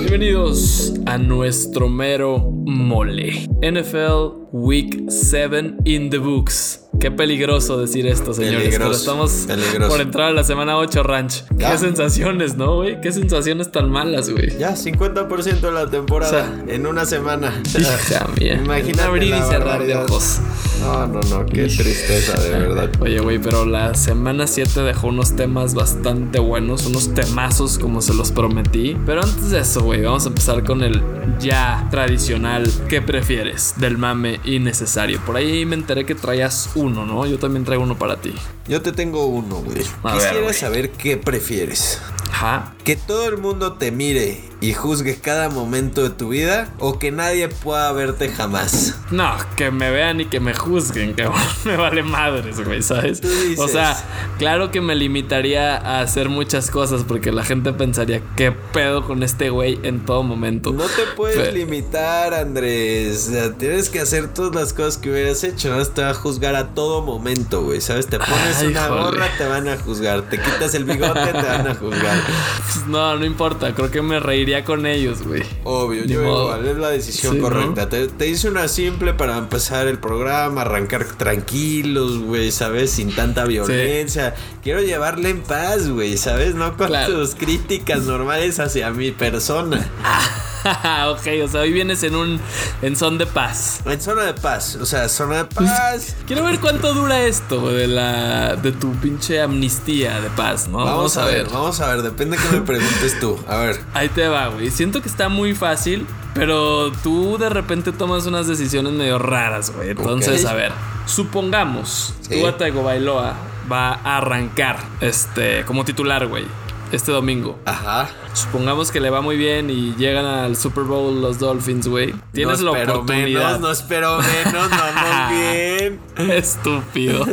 Bienvenidos a nuestro mero mole. NFL Week 7 in the books. Qué peligroso decir esto, señores. Pero Peligroso, estamos peligroso. por entrar a la semana 8 ranch. Ya. Qué sensaciones, ¿no, güey? Qué sensaciones tan malas, güey. Ya, 50% de la temporada O en una semana. Hija mía. Imagínate Abrir y cerrar de ojos. No, no, no, qué tristeza, de verdad. Oye, güey, pero la semana 7 dejó unos temas bastante buenos, unos temazos como se los prometí. Pero antes de eso, güey, vamos a empezar con el ya tradicional ¿qué prefieres? del mame innecesario. Por ahí me enteré que traías uno, ¿no? Yo también traigo uno para ti. Yo te tengo uno, güey. Ver, Quisiera güey. saber qué prefieres. Ajá. Que todo el mundo te mire y juzgue cada momento de tu vida o que nadie pueda verte jamás. No, que me vean y que me juzguen, que me vale madres, güey, ¿sabes? O sea, claro que me limitaría a hacer muchas cosas porque la gente pensaría, ¿qué pedo con este güey en todo momento? No te puedes Pero- limitar, Andrés. O sea, tienes que hacer todas las cosas que hubieras hecho. No te va a juzgar a todo momento, güey. ¿Sabes? Te pones Ay, una gorra, te van a juzgar. Te quitas el bigote, te van a juzgar. No, no importa, creo que me reiría con ellos, güey. Obvio, Ni yo modo. igual, es la decisión Sí, ¿no? correcta. Te, te hice una simple para empezar el programa, arrancar tranquilos, güey, ¿sabes? Sin tanta violencia. Quiero llevarle en paz, güey, ¿sabes? No con Claro. tus críticas normales hacia mi persona. ok, o sea, hoy vienes en un en son de paz. En zona de paz, o sea, zona de paz. Quiero ver cuánto dura esto de la de tu pinche amnistía de paz, ¿no? Vamos, a ver, vamos a ver, depende que me preguntes tú. A ver, Ahí te va, güey. Siento que está muy fácil, pero tú de repente tomas unas decisiones medio raras, güey. Entonces, a ver, supongamos, Sí. Tua Tagovailoa va a arrancar este como titular, güey, este domingo. ajá. Supongamos que le va muy bien y llegan al Super Bowl los Dolphins, güey. Tienes no la espero oportunidad. menos, no espero menos, vamos bien. Estúpido.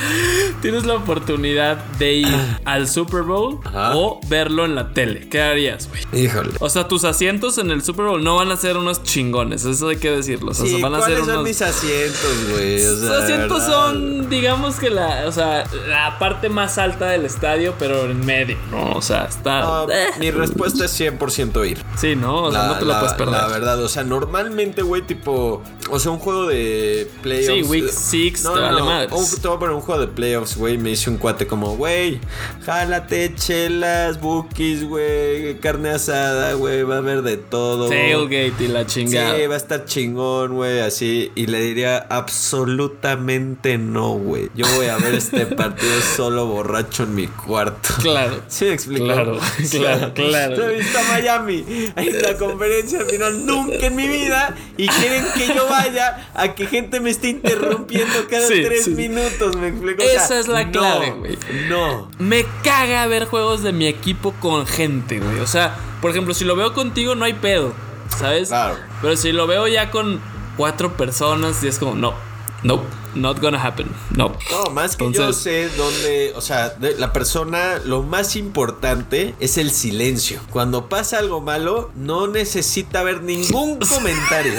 Tienes la oportunidad de ir al Super Bowl Ajá. o verlo en la tele. ¿Qué harías, güey? Híjole. O sea, tus asientos en el Super Bowl no van a ser unos chingones, eso hay que decirlo. O sea, Sí, van a ¿cuáles ser son unos. mis asientos, güey? O sea, de asientos son, digamos que la, o sea, la parte más alta del estadio, pero en medio, ¿no? O sea, está. No, eh. mi respuesta es 100% ir. Sí, ¿no? O sea, no te lo la- puedes perder. La verdad, o sea, normalmente, güey, tipo, o sea, un juego de playoffs. Sí, week eh, six, no, te vale no, madres. un- te voy a poner un juego de playoffs, güey. Me dice un cuate como, güey, jálate, chelas, bookies, güey, carne asada, güey, va a haber de todo. Tailgate y la chingada. Sí, va a estar chingón, güey, así. Y le diría absolutamente no, güey. Yo voy a ver este partido solo borracho en mi cuarto. Claro. ¿Sí explico? Claro, claro, claro. He visto a Miami en la conferencia final nunca en mi vida y quieren que yo vaya a que gente me esté interrumpiendo cada Sí, tres sí. minutos, ¿me explico? O sea, Esa es la clave, güey. No. Me caga ver juegos de mi equipo con gente, güey. O sea, por ejemplo, si lo veo contigo no hay pedo, ¿sabes? Claro. Pero si lo veo ya con cuatro personas y es como, no, no, not gonna happen, no. No, más que yo sé dónde, o sea, de- la persona, lo más importante es el silencio. Cuando pasa algo malo, no necesita haber ningún comentario.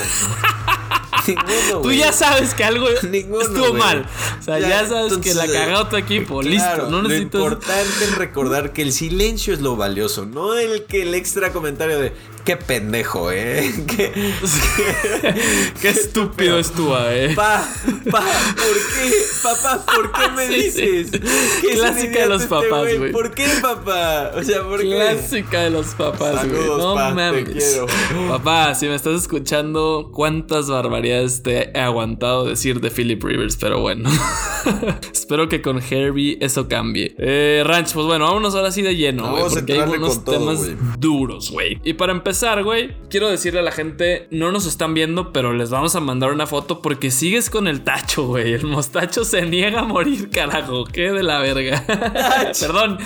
Ninguno, Tú ya sabes que algo Ninguno, estuvo mal. O sea, ya, sabes que la cagó tu equipo, Claro, listo. No Lo necesitas. importante es recordar que el silencio es lo valioso, no el que el extra comentario de qué pendejo, eh. Qué, Qué estúpido es tú, eh. Pa, pa, ¿por qué? Papá, ¿por qué me Sí, sí. dices? Que Clásica de los este papás, güey. ¿Por qué, papá? O sea, ¿por qué? Clásica de los papás, güey. No pa, te mames. quiero. Papá, si me estás escuchando, cuántas barbaridades te he aguantado decir de Philip Rivers, pero bueno. Espero que con Herbie eso cambie. Eh, Ranch, pues bueno, vámonos ahora sí de lleno, güey. Porque hay unos todo, temas duros, güey. Y para empezar, güey, quiero decirle a la gente, no nos están viendo, pero les vamos a mandar una foto porque sigues con el tacho, güey. El mostacho se niega a morir, carajo. Qué de la verga. Perdón.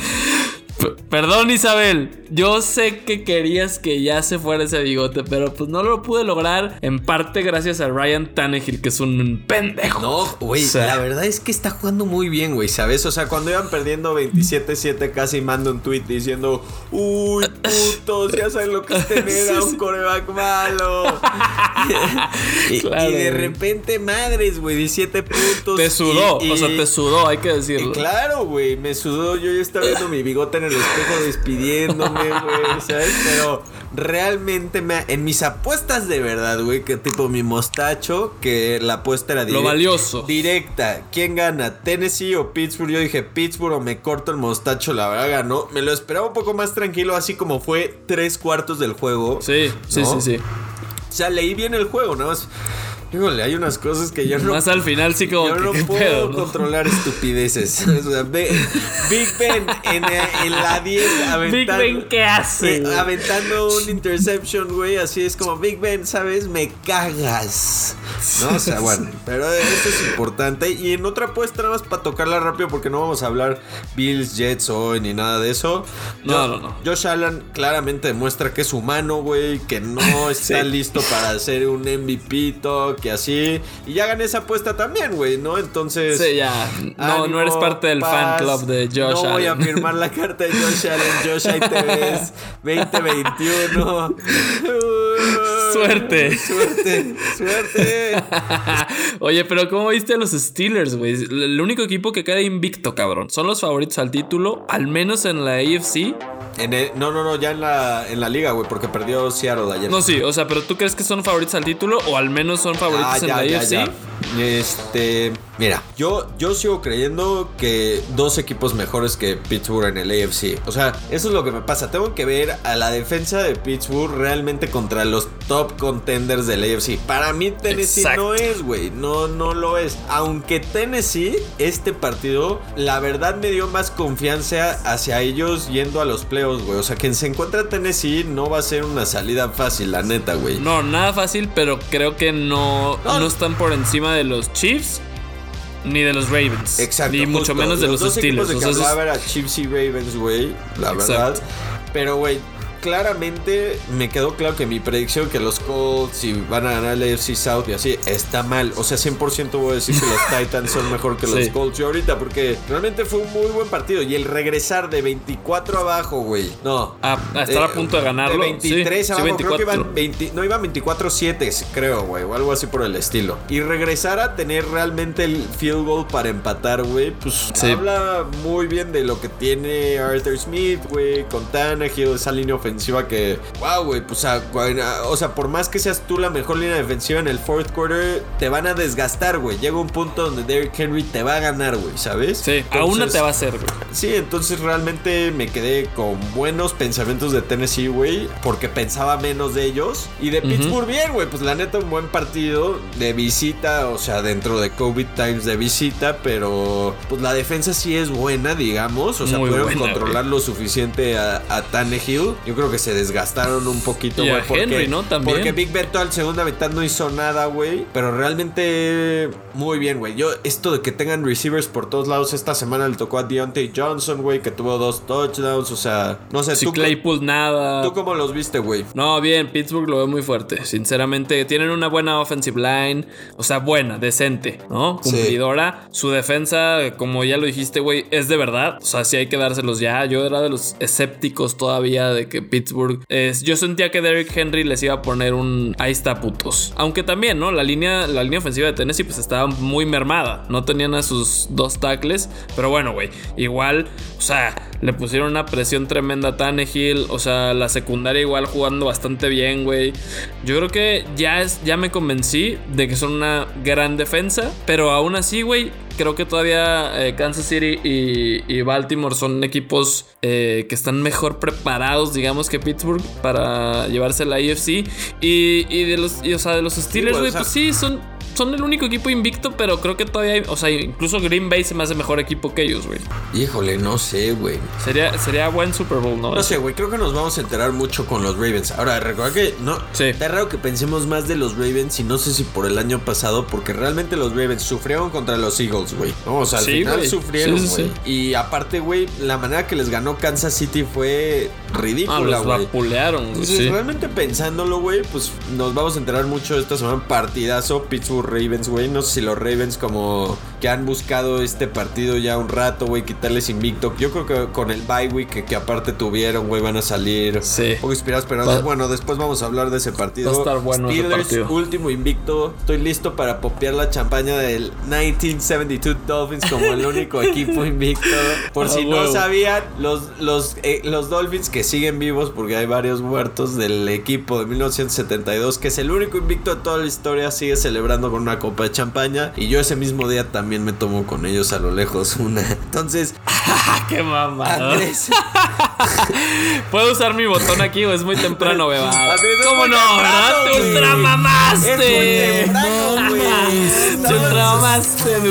Perdón, Isabel. Yo sé que querías que ya se fuera ese bigote, pero pues no lo pude lograr. En parte gracias a Ryan Tannehill, que es un pendejo. No, güey, la verdad es que está jugando muy bien, güey, ¿sabes? O sea, cuando iban perdiendo 27-7, casi mando un tweet diciendo: Uy, putos, ya saben lo que es tener a un coreback malo. y, de repente, madres, güey, 17 puntos. Te sudó, o sea, te sudó, hay que decirlo. claro, güey, me sudó. Yo ya estaba viendo mi bigote en el espejo despidiéndome, güey, ¿sabes? Pero realmente me, en mis apuestas de verdad, güey, que tipo mi mostacho, que la apuesta era directa. Lo valioso. Directa. ¿Quién gana? ¿Tennessee o Pittsburgh? Yo dije Pittsburgh o me corto el mostacho, la verdad ganó. Me lo esperaba un poco más tranquilo, así como fue tres cuartos del juego. Sí, sí, sí, sí. O sea, leí bien el juego, nada más. Híjole, hay unas cosas que yo no. Más al final sí como. Yo no puedo controlar estupideces. Big Ben en, la 10 aventando. Big Ben, ¿qué hace? Eh, aventando un interception, güey. Así es como Big Ben, ¿sabes? Me cagas. No, o sea, bueno. Pero esto es importante. Y en otra apuesta, nada más para tocarla rápido, porque no vamos a hablar Bills, Jets hoy ni nada de eso. No, no, no. Josh Allen claramente demuestra que es humano, güey. Que no está listo para hacer un MVP talk que así. Y ya gané esa apuesta también, güey, ¿no? Entonces. Sí, ya. No, no eres parte del fan club de Josh Allen. No voy a firmar la carta de Josh Allen. Josh, ahí te ves. 2021. suerte. Suerte. Suerte. Oye, pero ¿cómo viste a los Steelers, güey? El único equipo que queda invicto, cabrón. Son los favoritos al título, al menos en la AFC. En no, no, no, ya en la, en la liga, güey, porque perdió Seattle ayer. No, sí, o sea, pero ¿tú crees que son favoritos al título o al menos son favoritos ah, en la AFC? Este, mira, yo, yo sigo creyendo que dos equipos mejores que Pittsburgh en el AFC. O sea, eso es lo que me pasa. Tengo que ver a la defensa de Pittsburgh realmente contra los top contenders del AFC. Para mí Tennessee no es, güey. No, no lo es. Aunque Tennessee, este partido, la verdad me dio más confianza hacia ellos yendo a los playoffs, güey. O sea, quien se encuentra Tennessee no va a ser una salida fácil, la neta, güey. No, nada fácil, pero creo que no, no están por encima de los Chiefs ni de los Ravens. Exacto. Ni mucho menos de los, Steelers. De que o sea, a Chiefs y Ravens, güey. La verdad. Pero, güey, claramente me quedó claro que mi predicción que los Colts si van a ganar el AFC South y así está mal. O sea, 100% voy a decir que los Titans son mejor que los Colts yo ahorita porque realmente fue un muy buen partido y el regresar de 24 abajo, güey. No. A, estar a eh, punto de ganarlo. De 23 abajo, creo que iban 20, no iban 24-7, creo, güey, o algo así por el estilo. Y regresar a tener realmente el field goal para empatar, güey, pues habla muy bien de lo que tiene Arthur Smith, güey, con Tannehill, esa línea ofensiva defensiva que, wow, güey, pues, o sea, por más que seas tú la mejor línea defensiva en el fourth quarter, te van a desgastar, güey. Llega un punto donde Derrick Henry te va a ganar, güey, ¿sabes? Sí, a una te va a hacer, güey. Sí, entonces realmente me quedé con buenos pensamientos de Tennessee, güey, porque pensaba menos de ellos. Y de Pittsburgh, bien, güey, pues la neta, un buen partido de visita, o sea, dentro de COVID Times de visita, pero pues la defensa sí es buena, digamos, o sea, pudieron controlar lo suficiente a, a Tannehill. Yo creo creo que se desgastaron un poquito, güey. Porque, Henry, ¿no? También. Porque Big Beto al segunda mitad no hizo nada, güey. Pero realmente muy bien, güey. Yo, esto de que tengan receivers por todos lados, esta semana le tocó a Deontay Johnson, güey, que tuvo dos touchdowns. O sea, no sé. Si tú, Claypool nada. ¿Tú cómo los viste, güey? No, bien, Pittsburgh lo veo muy fuerte. Sinceramente, tienen una buena offensive line. O sea, buena, decente, ¿no? Cumplidora. Su defensa, como ya lo dijiste, güey, es de verdad. O sea, sí hay que dárselos ya. Yo era de los escépticos todavía de que Pittsburgh. yo sentía que Derrick Henry les iba a poner un ahí está putos. Aunque también, ¿no? La línea, la línea ofensiva de Tennessee pues estaba muy mermada. No tenían a sus dos tackles. Pero bueno, güey. Igual, o sea, le pusieron una presión tremenda a Tannehill. O sea, la secundaria igual jugando bastante bien, güey. Yo creo que ya, es, ya me convencí de que son una gran defensa. Pero aún así, güey, creo que todavía eh, Kansas City y, Baltimore son equipos eh, que están mejor preparados, digamos, que Pittsburgh para llevarse la IFC. Y, de los, o sea, de los Steelers, güey, pues sí, son son el único equipo invicto, pero creo que todavía hay, o sea, incluso Green Bay se me hace mejor equipo que ellos, güey. Híjole, no sé, güey. Sería, sería buen Super Bowl, ¿no? No sé, güey, creo que nos vamos a enterar mucho con los Ravens. Ahora, recuerda que no, Sí. está raro que pensemos más de los Ravens y no sé si por el año pasado, porque realmente los Ravens sufrieron contra los Eagles, güey. No, o sea, al Sí, final sufrieron, güey. sí, sí. Y aparte, güey, la manera que les ganó Kansas City fue Ah, ridícula, los güey. güey. Entonces, realmente pensándolo, güey, pues nos vamos a enterar mucho esta semana. Partidazo, Pittsburgh Ravens, güey. No sé si los Ravens como que han buscado este partido ya un rato, güey, quitarles invicto. Yo creo que con el bye week que, que aparte tuvieron, güey, van a salir Sí. un poco inspirados. Pero Va- bueno, después vamos a hablar de ese partido. Va a estar bueno ese Steelers, partido. último invicto. Estoy listo para popear la champaña del 1972 Dolphins como el único equipo invicto. Por Ah, si no sabían, los, los, eh, los Dolphins que siguen vivos, porque hay varios muertos del equipo de 1972, que es el único invicto de toda la historia, sigue celebrando con una copa de champaña. Y yo ese mismo día también me tomo con ellos a lo lejos una. Entonces, qué mamada. ¿Puedo usar mi botón aquí o es muy temprano, beba? Andrés, ¿Cómo no, temprano, verdad? Te güey. ultra mamaste. Es muy temprano, güey. Te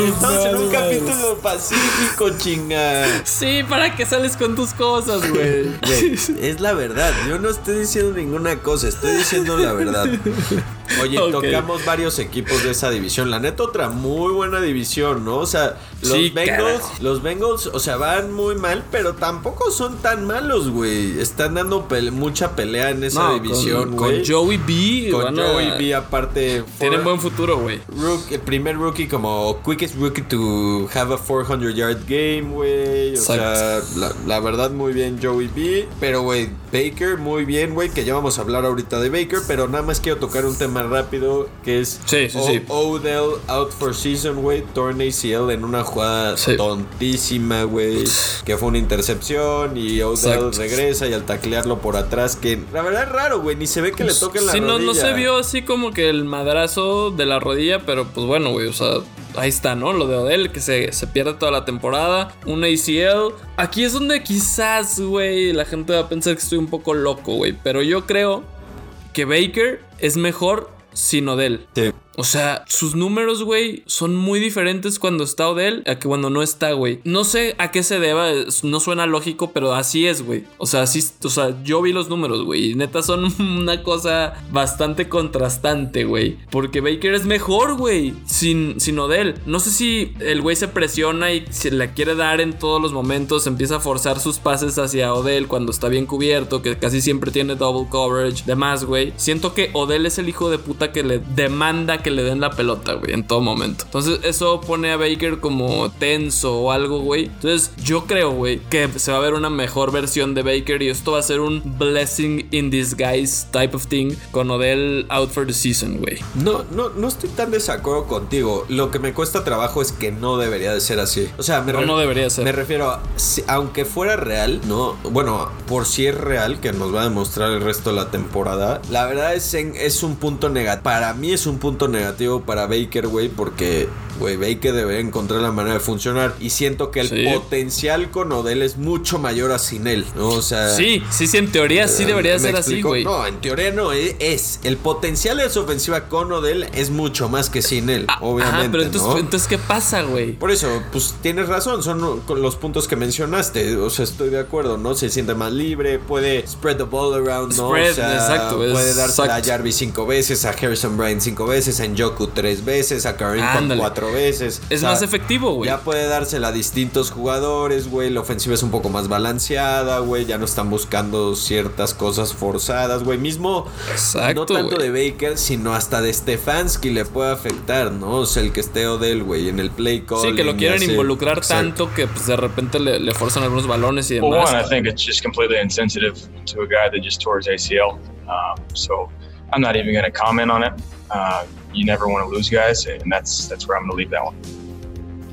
Estamos- en un capítulo pacífico, chinga. Sí, ¿para qué sales con tus cosas? Güey, es la verdad. Yo no estoy diciendo ninguna cosa, estoy diciendo la verdad. Oye, tocamos varios equipos de esa división. La neta, otra muy buena división, ¿no? O sea, los Sí, Bengals, carajo. los Bengals, o sea, van muy mal, pero tampoco son tan malos, güey. Están dando pele- mucha pelea en esa No, división, güey. con Joey B. Con a- Joey B, aparte. Tienen buen futuro, güey. Rook- el primer rookie como quickest rookie to have a 400 yard game, güey. O Exacto. sea, la, la verdad muy bien Joey B. Pero, güey, Baker muy bien, güey, que ya vamos a hablar ahorita de Baker. Pero nada más quiero tocar un tema rápido que es Sí, sí, O- sí. Odell out for season, güey. Torn ACL en una jugada tontísima, güey. Que fue una intercepción y Odell Exacto. regresa y al taclearlo por atrás. Que la verdad es raro, güey. Ni se ve que le toquen la Sí, no, no rodilla. se vio así como que el madrazo de la rodilla, pero pues bueno, güey, o sea, ahí está, ¿no? Lo de Odell, que se, se pierde toda la temporada, un ACL. Aquí es donde quizás, güey, la gente va a pensar que estoy un poco loco, güey, pero yo creo que Baker es mejor sin Odell. Sí. O sea, sus números, güey, son muy diferentes cuando está Odell a que cuando no está, güey. No sé a qué se deba, no suena lógico, pero así es, güey. O sea, así, o sea, yo vi los números, güey, y neta son una cosa bastante contrastante, güey. Porque Baker es mejor, güey, sin, sin Odell. No sé si el güey se presiona y se la quiere dar en todos los momentos, empieza a forzar sus pases hacia Odell cuando está bien cubierto, que casi siempre tiene double coverage, demás, güey. Siento que Odell es el hijo de puta que le demanda que le den la pelota, güey, en todo momento. Entonces, eso pone a Baker como tenso o algo, güey. Entonces, yo creo, güey, que se va a ver una mejor versión de Baker y esto va a ser un blessing in disguise type of thing con Odell out for the season, güey. No, no, no estoy tan desacuerdo contigo. Lo que me cuesta trabajo es que no debería de ser así. O sea, me No, no debería ser. Me refiero a, si- aunque fuera real, no, bueno, por si es real, que nos va a demostrar el resto de la temporada, la verdad es, en- es un punto negativo. Para mí es un punto negativo para Baker, güey, porque, güey, Baker debería encontrar la manera de funcionar. Y siento que el Sí. potencial con Odell es mucho mayor a sin él, ¿no? O sea... Sí, sí, sí, en teoría sí debería ¿Me ser así, güey. No, en teoría no, e- es. El potencial de su ofensiva con Odell es mucho más que sin él, obviamente. Ajá, pero entonces, ¿no? entonces ¿qué pasa, güey? Por eso, pues tienes razón, son los puntos que mencionaste. O sea, estoy de acuerdo, ¿no? Se siente más libre, puede spread the ball around, ¿no? Spread, o sea, exacto, puede darse a. Jarvis cinco veces, a Harrison Bryant cinco veces, a Njoku tres veces, a Karim Ándale. cuatro veces. Es O sea, más efectivo, güey. Ya puede dársela a distintos jugadores, güey. La ofensiva es un poco más balanceada, güey. Ya no están buscando ciertas cosas forzadas, güey. Mismo, Exacto, no tanto güey. de Baker, sino hasta de Stefanski le puede afectar, ¿no? O sea, el que esté Odell, güey, en el play call. Sí, que lo quieren involucrar tanto que pues de repente le, le forzan algunos balones y Well, demás. one, I think it's just completely insensitive to a guy that just tore his ACL. Um, so I'm not even going to comment on it. Uh, you never want to lose guys, and that's that's where I'm going to leave that one.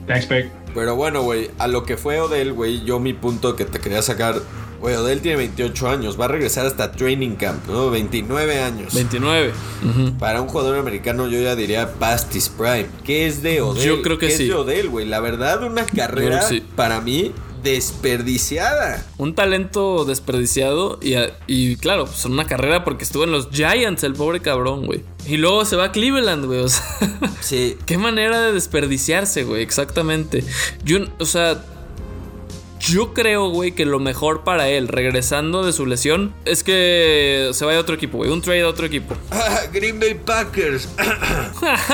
Thanks, Big. Pero bueno, güey, a lo que fue Odell, güey, yo mi punto que te quería sacar. Güey, Odell tiene 28 años, va a regresar hasta Training Camp, ¿no? 29 años. 29. Ujú. Para un jugador americano yo ya diría past his prime. ¿Qué es de Odell? Yo creo que ¿Qué sí. es de Odell, güey? La verdad, una carrera sí. para mí desperdiciada. Un talento desperdiciado y, y claro, pues una carrera porque estuvo en los Giants, el pobre cabrón, güey. Y luego se va a Cleveland, güey. O sea, sí. Qué manera de desperdiciarse, güey, exactamente. Yo, o sea, yo creo, güey, que lo mejor para él, regresando de su lesión, es que se vaya a otro equipo, güey. Un trade a otro equipo. Green Bay Packers.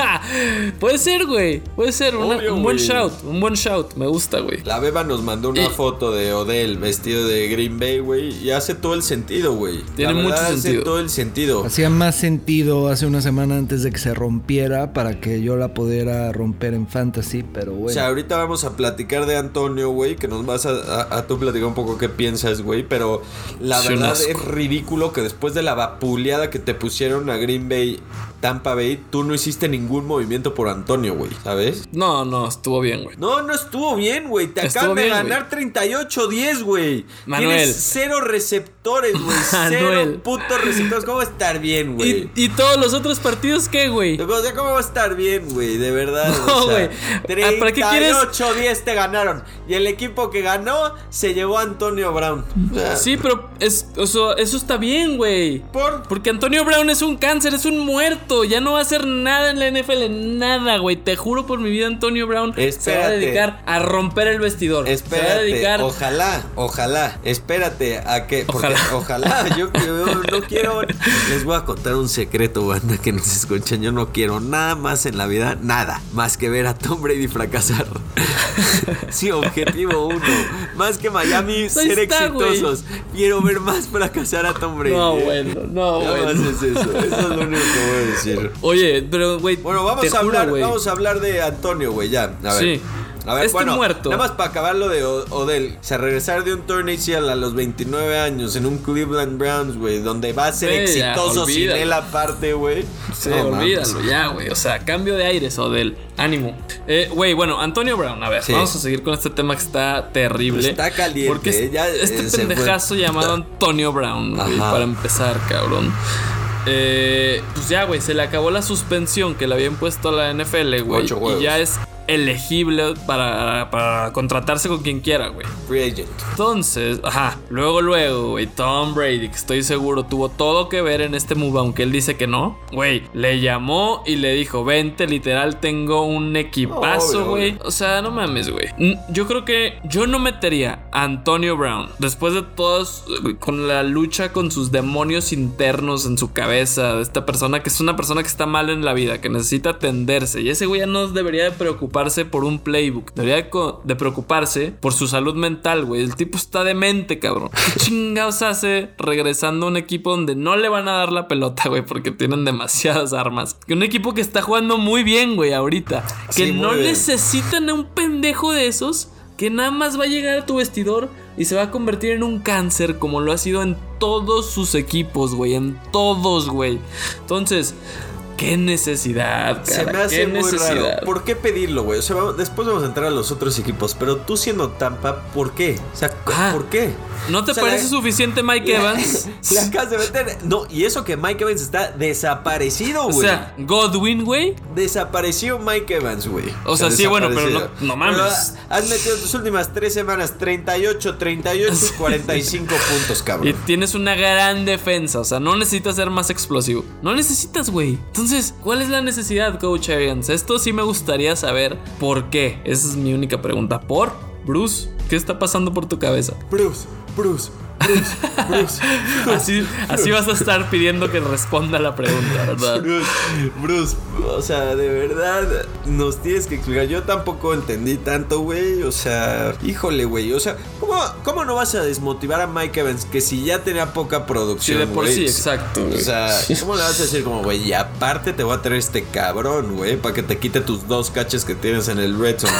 Puede ser, güey. Puede ser. un buen shout. Un buen shout. Me gusta, güey. La Beba nos mandó una foto de Odell vestido de Green Bay, güey. Y hace todo el sentido, güey. Tiene mucho sentido. Hace todo el sentido. Hacía más sentido hace una semana antes de que se rompiera para que yo la pudiera romper en fantasy, pero bueno. O sea, ahorita vamos a platicar de Antonio, güey, que nos vas a a, tú platicar un poco qué piensas, güey, pero la verdad es ridículo que después de la vapuleada que te pusieron a Green Bay Tampa Bay, tú no hiciste ningún movimiento por Antonio, güey, ¿sabes? No, no, estuvo bien, güey. No, no estuvo bien, güey. Te acaban de ganar 38-10, güey. Tienes cero receptores, güey. Cero putos receptores. ¿Cómo va a estar bien, güey? ¿Y, todos los otros partidos qué, güey? ¿cómo va a estar bien, güey? De verdad. No, güey. 38-10 te ganaron. Y el equipo que ganó se llevó a Antonio Brown. Sí, pero es, eso, eso está bien, güey. ¿Por? Porque Antonio Brown es un cáncer, es un muerto. Ya no va a hacer nada en la NFL. Nada, güey. Te juro por mi vida, Antonio Brown se va a dedicar a romper el vestidor. Espérate. Se va a dedicar... Ojalá, ojalá. Espérate a que. Ojalá. Ojalá. Yo, no quiero. Les voy a contar un secreto, banda, que nos escuchan. Yo no quiero nada más en la vida, nada. Más que ver a Tom Brady fracasar. sí, objetivo uno. Más que Miami ser exitosos. Quiero ver más fracasar a Tom Brady. No, bueno, no, bueno. es eso. Eso es lo único que voy a decir. Oye, pero, güey. Bueno, vamos a hablar, vamos a hablar de Antonio, güey, ya. A ver. Sí. A ver, este muerto. Nada más para acabar lo de Odell. O sea, regresar de un turn ACL a los 29 años en un Cleveland Browns, güey, donde va a ser exitoso sin él aparte, güey. Sí, olvídalo ya, güey. O sea, cambio de aires, Odell. Ánimo. Eh, güey, bueno, Antonio Brown, a ver, vamos a seguir con este tema que está terrible. Está caliente. Porque ya, este eh, pendejazo llamado Antonio Brown, güey, para empezar, cabrón. Eh, pues ya, güey, se le acabó la suspensión que le habían puesto a la NFL, güey. Y ya es elegible para, contratarse con quien quiera, güey. Free agent. Entonces, ajá, luego, luego, güey, Tom Brady, que estoy seguro tuvo todo que ver en este move, aunque él dice que no, güey, le llamó y le dijo, vente, literal, tengo un equipazo, güey. O sea, no mames, güey. Yo creo que yo no metería a Antonio Brown, después de todos, con la lucha con sus demonios internos en su cabeza, de esta persona que es una persona que está mal en la vida, que necesita atenderse, y ese güey ya no debería de preocuparse por un playbook. Debería de, preocuparse por su salud mental, güey. El tipo está demente, cabrón. ¿Qué chingados hace regresando a un equipo donde no le van a dar la pelota, güey? Porque tienen demasiadas armas. Que un equipo que está jugando muy bien, güey, ahorita. Que no necesitan a un pendejo de esos que nada más va a llegar a tu vestidor y se va a convertir en un cáncer como lo ha sido en todos sus equipos, güey, en todos, güey. Entonces, Qué necesidad, cara. Se me hace muy raro. ¿Por qué pedirlo, güey? O sea, después vamos a entrar a los otros equipos, pero tú siendo Tampa, ¿por qué? O sea, ah, ¿por qué? ¿No te parece suficiente Mike Evans? Le acabas de meter. No, y eso que Mike Evans está desaparecido, güey. O sea, Godwin, güey. Desapareció Mike Evans, güey. O sea, sí, bueno, pero no, no mames. has metido tus últimas tres semanas 38, 38 y 45 puntos, cabrón. Y tienes una gran defensa. O sea, no necesitas ser más explosivo. No necesitas, güey. Entonces, ¿cuál es la necesidad, Coach Arians? Esto sí me gustaría saber por qué. Esa es mi única pregunta. ¿Por? Bruce, ¿qué está pasando por tu cabeza? Bruce, Bruce, Bruce, Bruce. así, así vas a estar pidiendo que responda la pregunta, ¿verdad? Bruce, Bruce, o sea, de verdad, nos tienes que explicar. Yo tampoco entendí tanto, güey. O sea, híjole, güey. O sea, ¿cómo, ¿cómo, no vas a desmotivar a Mike Evans que si ya tenía poca producción? Sí, de por sí, exacto. O sea, ¿cómo le vas a decir como, güey, y aparte te voy a traer este cabrón, güey, para que te quite tus dos caches que tienes en el red zone?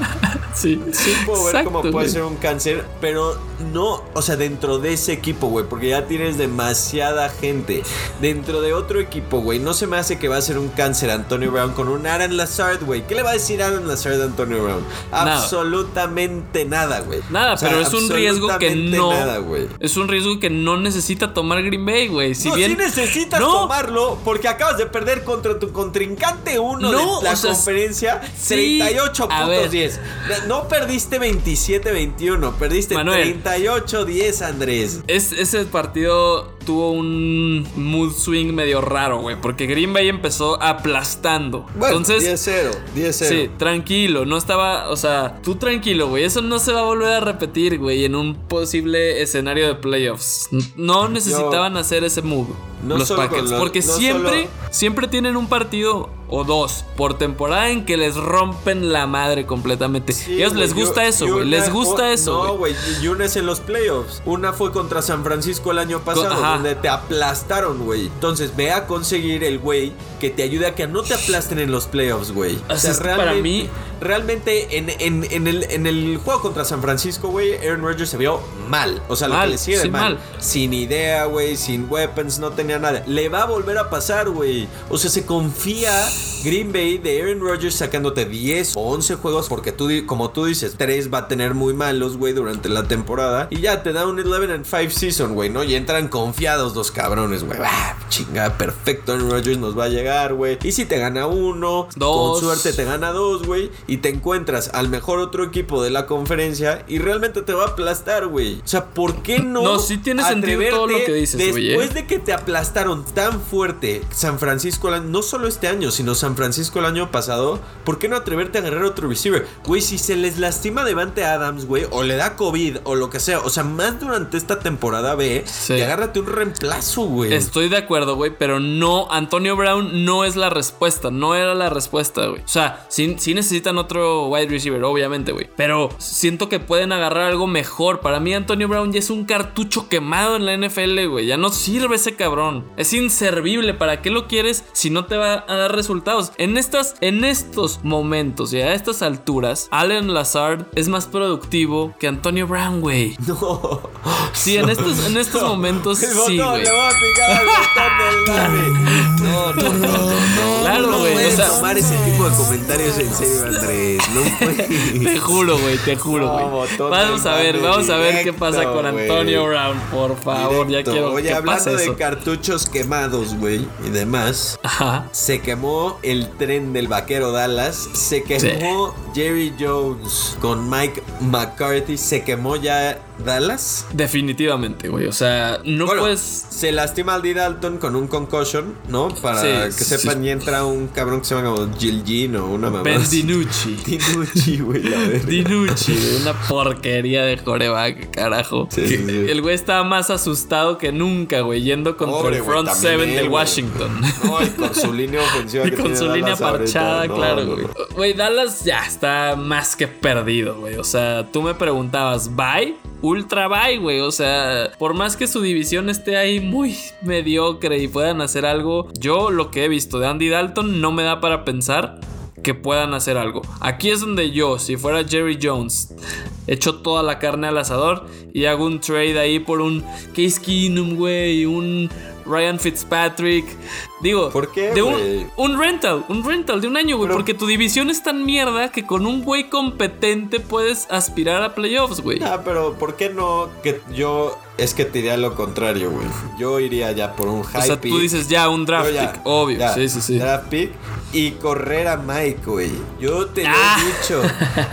sí, sí puedo ver cómo puede ser un cáncer, pero no, o sea, dentro dentro de ese equipo, güey, porque ya tienes demasiada gente. Dentro de otro equipo, güey, no se me hace que va a ser un cáncer Antonio Brown con un Aaron Lazard, güey. ¿Qué le va a decir Aaron Lazard a Antonio Brown? Nada. Absolutamente nada, güey. Nada, O sea, pero es un riesgo que no. Nada, es un riesgo que no necesita tomar Green Bay, güey. Si no, bien. sí necesitas No. tomarlo porque acabas de perder contra tu contrincante uno No, de la o sea, conferencia sí, 38 a puntos ver. 10. No perdiste 27-21, perdiste Manuel. 38-10, Andrés. Es, ese partido tuvo un mood swing medio raro, güey. Porque Green Bay empezó aplastando. Entonces. 10-0, 10-0. Sí, tranquilo, no estaba, o sea, tú tranquilo, güey, eso no se va a volver a repetir, güey, en un posible escenario de playoffs. No necesitaban hacer ese move No los Packers, los- porque no siempre, solo- siempre tienen un partido o dos por temporada en que les rompen la madre completamente. Sí, Ellos les gusta eso, güey, les gusta o- eso, No, güey. y una es en los playoffs. Una fue contra San Francisco el año pasado, donde te aplastaron, güey. Entonces, ve a conseguir el güey que te ayude a que no te aplasten en los playoffs, güey. Así es que para mí- Realmente, en, en- en el, en el juego contra San Francisco, güey, Aaron Rodgers se vio mal. O sea, lo que le sigue de sí, mal. mal. Sin idea, güey, sin weapons, no tenía nada. Le va a volver a pasar, güey. O sea, se confía Green Bay de Aaron Rodgers sacándote 10 o 11 juegos porque tú, como tú dices, 3 va a tener muy malos, güey, durante la temporada. Y ya te da un 11 and 5 season, güey, ¿no? Y entran confiados los cabrones, güey. Ah, chinga, perfecto, Aaron Rodgers nos va a llegar, güey. Y si te gana uno, Dos. con suerte te gana dos, güey. Y te encuentras al mejor otro equipo de la conferencia y realmente te va a aplastar, güey. O sea, ¿por qué no? No, sí tiene sentido todo lo que dices, güey, Después ¿eh? de que te aplastaron tan fuerte San Francisco, no solo este año, sino San Francisco el año pasado, ¿por qué no atreverte a agarrar otro receiver? Güey, si se les lastima Devante Adams, güey, o le da COVID o lo que sea, o sea, más durante esta temporada ve, Sí. y agárrate un reemplazo, güey. Estoy de acuerdo, güey, pero no, Antonio Brown no es la respuesta, no era la respuesta, güey. O sea, sí, sí necesitan otro wide receiver, obviamente, güey. Pero siento que pueden agarrar algo mejor. Para mí, Antonio Brown ya es un cartucho quemado en la NFL, güey. Ya no sirve ese cabrón. Es inservible. ¿Para qué lo quieres si no te va a dar resultados? En estas, en estos momentos y a estas alturas, Allen Lazard es más productivo que Antonio Brown, güey. No. Sí, en estos, en estos momentos, El sí, botón, güey. le voy a picar al botón del. No, no, no, no. Claro, no güey, puedes o sea- tomar ese tipo de comentarios en serio, Andrés. No puedes. Te juro, güey, te juro, güey. vamos a ver, vamos a ver qué pasa con. Antonio Brown, por favor. Directo. Ya quiero Oye, que hablando pase de eso. cartuchos quemados, güey, y demás. Ajá. Se quemó el tren del vaquero Dallas. Se quemó Jerry Jones con Mike McCarthy. Se quemó ya Dallas. Definitivamente, güey. O sea, no Bueno, puedes. Se lastima al D. Dalton con un concussion, ¿no? Para Sí, que sí. sepan, y entra un cabrón que se llama como Jill Jean o una mamá. Ben. Dinucci. Dinucci, güey. Dinucci, güey, una porquería de coreback, carajo. Sí. El güey estaba más asustado que nunca, güey, yendo contra Pobre, el front también seven él, de. Washington. No, y con su línea ofensiva Y que con tiene su línea Dallas parchada, no, claro, güey. no. Güey, Dallas ya está más que perdido, güey. O sea, tú me preguntabas, ¿bye? Ultra bye, güey. O sea, por más que su división esté ahí muy mediocre y puedan hacer algo, yo lo que he visto de Andy Dalton no me da para pensar que puedan hacer algo. Aquí es donde yo, si fuera Jerry Jones, echo toda la carne al asador y hago un trade ahí por un Case Keenum, güey, un Ryan Fitzpatrick. Digo, ¿Por qué, de un, un rental, un rental de un año, güey, Pero- porque tu división es tan mierda que con un güey competente puedes aspirar a playoffs, güey. Ah, pero ¿por qué no? Que yo es que te diría lo contrario, güey. Yo iría ya por un high O sea, pick. tú dices ya un draft ya, pick, obvio. ya, sí, sí, sí. Draft pick y correr a Mike, güey. Yo te lo Ah. he dicho.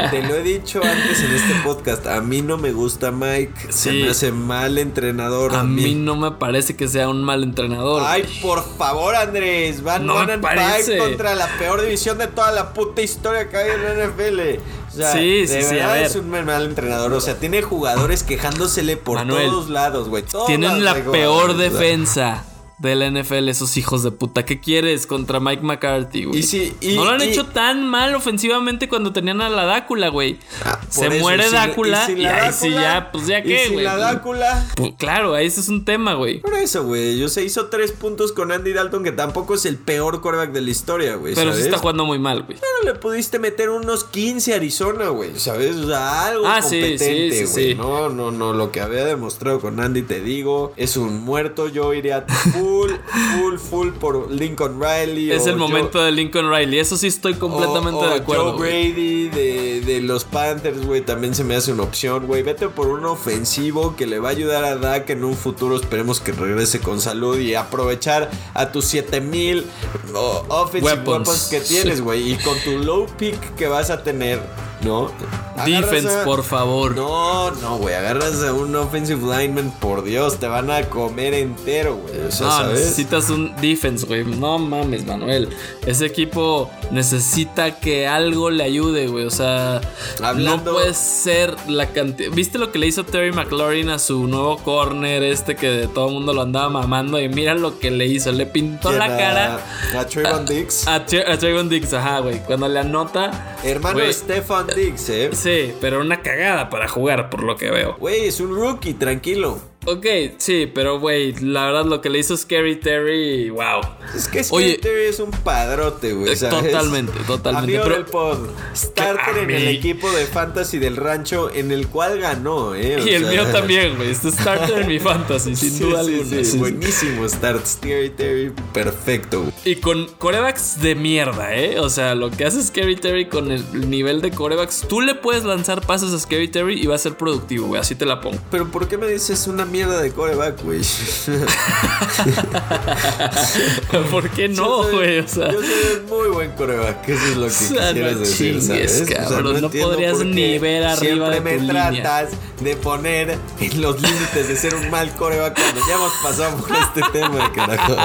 te lo he dicho antes en este podcast. A mí no me gusta Mike. Se me hace mal entrenador. A mí no me parece que sea un mal entrenador. Ay, güey. por favor, Andrés. Van No one and contra la peor división de toda la puta historia que hay en la NFL. O sea, Sí, sí, de sí, verdad ver. es un mal entrenador. O sea, tiene jugadores quejándosele por Manuel, todos lados, güey. Tienen la peor defensa de la NFL, esos hijos de puta. ¿Qué quieres contra Mike McCarthy, güey? Y sí, y- no lo han y- hecho tan mal ofensivamente cuando tenían a la Dácula, güey. Ah, Se eso, muere si- Dácula y si la ahí sí ya, pues ya qué, si güey. la Dácula. Pues claro, ahí ese es un tema, güey. Por eso, güey. Yo se hizo tres puntos con Andy Dalton, que tampoco es el peor quarterback de la historia, güey. Pero sí ¿sabes? está jugando muy mal, güey. Pero le pudiste meter unos 15 a Arizona, güey. ¿Sabes? O sea, algo Ah, sí, competente, sí, sí, güey. sí. No, no, no. Lo que había demostrado con Andy, te digo, es un muerto. Yo iría full, full, full por Lincoln Riley. Es el Joe- momento de Lincoln Riley. Eso sí estoy completamente o- o de acuerdo. Joe. Brady de, de los Panthers, güey, también se me hace una opción, güey. Vete por un ofensivo que le va a ayudar a Dak en un futuro. Esperemos que regrese con salud y aprovechar a tus 7000 o- offensive Weapons. weapons. que tienes, güey. Y con tu low pick que vas a tener, ¿no? Agarras Defense, a- por favor. No, no, güey. Agarras a un offensive lineman, por Dios, te van a comer entero, güey. O sea, No, ¿sabes? necesitas un defense, güey. No mames, Manuel. Ese equipo necesita que algo le ayude, güey. O sea, Hablando- no puede ser la cantidad. ¿Viste lo que le hizo Terry McLaurin a su nuevo corner este que todo el mundo lo andaba mamando? Y mira lo que le hizo. Le pintó la A- cara A Trayvon Diggs. a, Tra- a Trayvon Diggs, ajá, güey. Cuando le anota. Hermano Stefan ¿eh? Sí, pero una cagada para jugar, por lo que veo. Güey, es un rookie, tranquilo. Ok, sí, pero güey, la verdad lo que le hizo Scary Terry, wow. Es que Oye, Scary es un padrote, güey. eh, totalmente, totalmente, Amigo pero- del pod. Starter en el equipo de fantasy del rancho en el cual ganó, ¿eh? Y el sea, mío también, güey. Este starter en mi fantasy, sin Sí, duda sí, alguna. sí, buenísimo start. Scary Terry, perfecto, güey. Y con corebacks de mierda, ¿eh? O sea, lo que hace Scary Terry con el nivel de corebacks, tú le puedes lanzar pases a Scary Terry y va a ser productivo, güey. Así te la pongo. Pero ¿por qué me dices una mierda de coreback, güey? ¿Por qué no, güey? O sea. Yo soy un muy buen coreback. Eso es lo que O sea, quisieras no decir, chingues, ¿sabes? cabrón, no entiendo podrías por qué ni ver arriba de me tu línea. tratas de poner en los límites de ser un mal coreback cuando ya hemos pasado por este tema, carajo.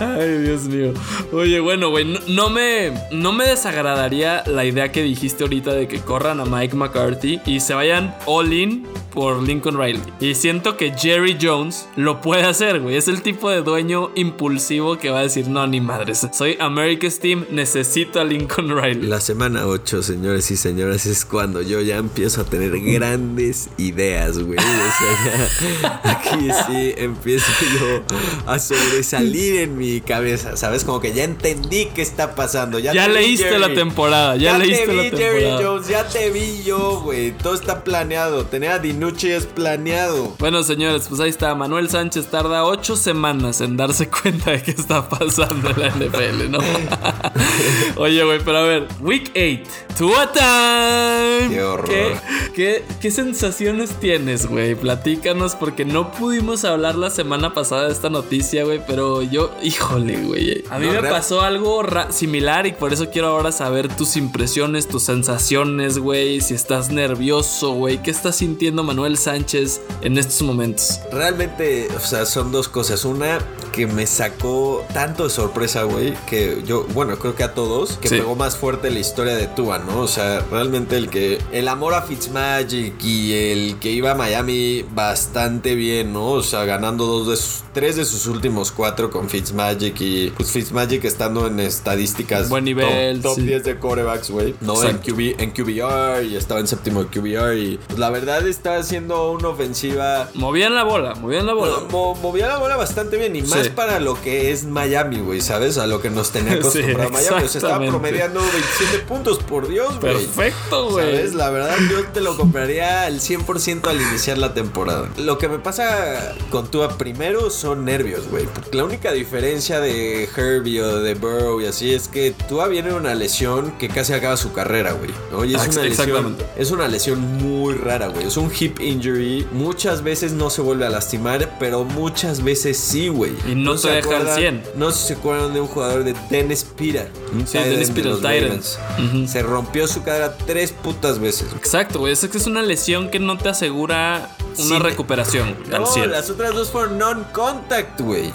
Ay, Dios mío. Oye, bueno, güey, no, no me, no me desagradaría la idea que dijiste ahorita de que corran a Mike McCarthy y se vayan all in por Lincoln Riley. Y siento que Jerry Jones lo puede hacer, güey. Es el tipo de dueño impulsivo que va a decir, no, ni madres. Soy America's Team, necesito a Lincoln Riley. La semana 8, señores y señoras, es cuando yo ya empiezo a tener grandes ideas, güey. O sea, ya aquí sí empiezo yo a sobresalir en mi cabeza, ¿sabes? Como que ya entendí qué está pasando. Ya, Ya leíste Jerry. la temporada, ya leíste te vi, la Jerry. Jones, ya te vi yo, güey. Todo está planeado. Tener a Dinucci es planeado. Bueno, señores, pues ahí está. Manuel Sánchez tarda ocho semanas en darse cuenta de qué está pasando en la NFL, ¿no? Oye, güey, pero a ver, Week 8, Tua Time. Qué horror. ¿Qué, qué, qué sensaciones tienes, güey? Platícanos, porque no pudimos hablar la semana pasada de esta noticia, güey, pero yo, híjole, güey. A mí No, me real- pasó algo similar y por eso quiero ahora saber tus impresiones, tus sensaciones, güey. Si estás nervioso, güey. ¿Qué está sintiendo Manuel Sánchez en estos momentos? Realmente, o sea, son dos cosas. Una que me sacó tanto de sorpresa, güey, que yo, bueno, creo que a todos, que Sí. pegó más fuerte la historia de Tua, ¿no? O sea, realmente el que, el amor a Fitzmagic y el que iba a Miami bastante bien, ¿no? O sea, ganando dos de sus, tres de sus últimos cuatro con Fitzmagic y pues Fitzmagic estando en estadísticas Buen nivel, top, top sí. 10 de corebacks, güey. No, en. QB, en QBR y estaba en séptimo de QBR y pues, la verdad está haciendo una ofensiva Movían la bola, movían la bola. Mo- movía la bola bastante bien y más Sí. para lo que es Miami, güey, ¿sabes? A lo que nos tenía Sí, acostumbrado Miami. O sea, estaba promediando 27 puntos, por Dios, güey. Perfecto, güey. ¿Sabes? La verdad, yo te lo compraría al 100% al iniciar la temporada. Lo que me pasa con Tua primero son nervios, güey. Porque la única diferencia de Herbie o de Burrow y así es que Tua viene una lesión que casi acaba su carrera, güey. ¿no? Y es Ex- una lesión, es una lesión muy rara, güey. Es un hip injury. Muchas veces no se vuelve a lastimar, pero muchas veces sí, güey. Y no te se deja al acuerdan- 100. No sé si se acuerdan de un jugador de Dennis Pira. Sí, Dennis end de. Ujú. Se rompió su cadera tres putas veces. Exacto, güey. Es que es una lesión que no te asegura una Sí. recuperación al No, 100. las otras dos fueron non-contact, güey.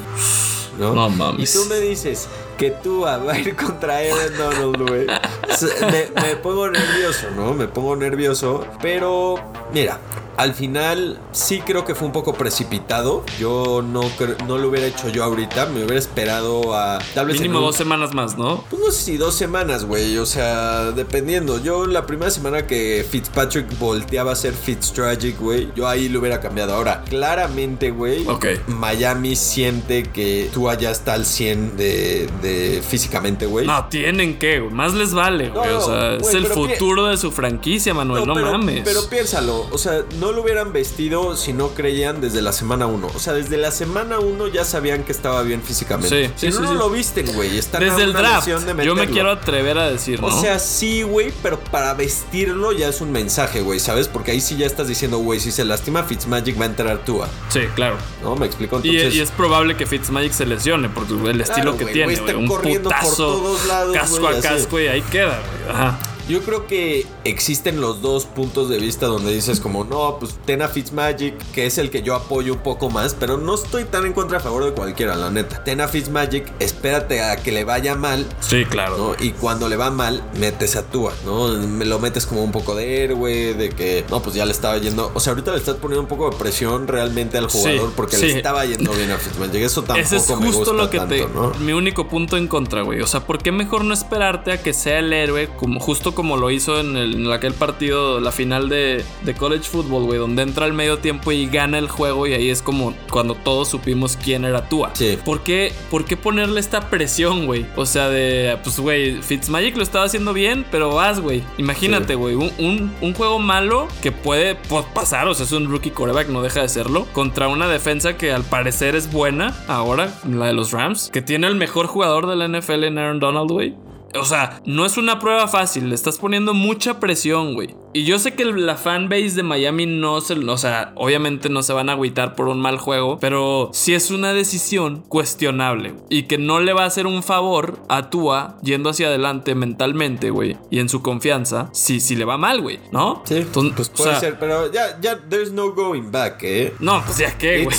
¿No? No mames. Y tú me dices que tú va a ir contra Aaron Donald, güey. Me, me pongo nervioso, ¿no? Me pongo nervioso. Pero, mira, al final sí creo que fue un poco precipitado. Yo no, no lo hubiera hecho yo ahorita. Me hubiera esperado a tal vez. Mínimo dos semanas más, ¿no? Pues no sé si dos semanas, güey. O sea, dependiendo. Yo la primera semana que Fitzpatrick volteaba a ser Fitztragic, güey, yo ahí lo hubiera cambiado. Ahora, claramente, güey, Miami siente que tú allá está al 100 de, de físicamente, güey. No, tienen que, Más les vale, güey. o sea, es el futuro de su franquicia, Manuel. No, mames. Pero piénsalo. O sea, no lo hubieran vestido si no creían desde la semana 1. O sea, desde la semana 1 ya sabían que estaba bien físicamente. Sí, si sí, no, no lo visten, güey. Desde el draft. yo me quiero atrever a decir, ¿no? O sea, sí, güey, pero para vestirlo ya es un mensaje, güey, ¿sabes? Porque ahí sí ya estás diciendo, güey, si se lastima Fitzmagic va a entrar Tua. Sí, claro. ¿No? Me explico entonces. Y, es probable que Fitzmagic se lesione porque el estilo que tiene, güey. Un putazo, por todos lados, casco a casco y ahí queda, güey. Ajá. Yo creo que existen los dos puntos de vista donde dices como, no, pues ten a Fitzmagic, que es el que yo apoyo un poco más, pero no estoy tan en contra a favor de cualquiera, la neta. Ten a Fitzmagic, espérate a que le vaya mal. Sí, claro. Y cuando le va mal, metes a Tua, ¿no? Me lo metes como un poco de héroe, de que, no, pues ya le estaba yendo. O sea, ahorita le estás poniendo un poco de presión realmente al jugador porque le estaba yendo bien a Fitzmagic. Eso tampoco Ese es justo lo que te. Mi único punto en contra, güey. O sea, ¿por qué mejor no esperarte a que sea el héroe como justo como lo hizo en, el, aquel partido, la final de, de college football, güey, donde entra al medio tiempo y gana el juego y ahí es como cuando todos supimos quién era Tua. Sí. ¿Por qué, ¿Por qué ponerle esta presión, güey? O sea, de, pues, güey, Fitzmagic lo estaba haciendo bien, pero vas, güey. Imagínate, güey, un, un, juego malo que puede pasar, o sea, es un rookie quarterback, no deja de serlo, contra una defensa que al parecer es buena ahora, la de los Rams, que tiene el mejor jugador de la NFL en Aaron Donald, güey. O sea, no es una prueba fácil, le estás poniendo mucha presión, güey. Y yo sé que la fanbase de Miami no se, o sea, obviamente no se van a agüitar por un mal juego, pero sí es una decisión cuestionable y que no le va a hacer un favor a Tua yendo hacia adelante mentalmente, güey, y en su confianza, si, si le va mal, güey, ¿no? Sí, pues puede ser, pero ya, ya, there's no going back, ¿eh? No, pues ya qué, güey.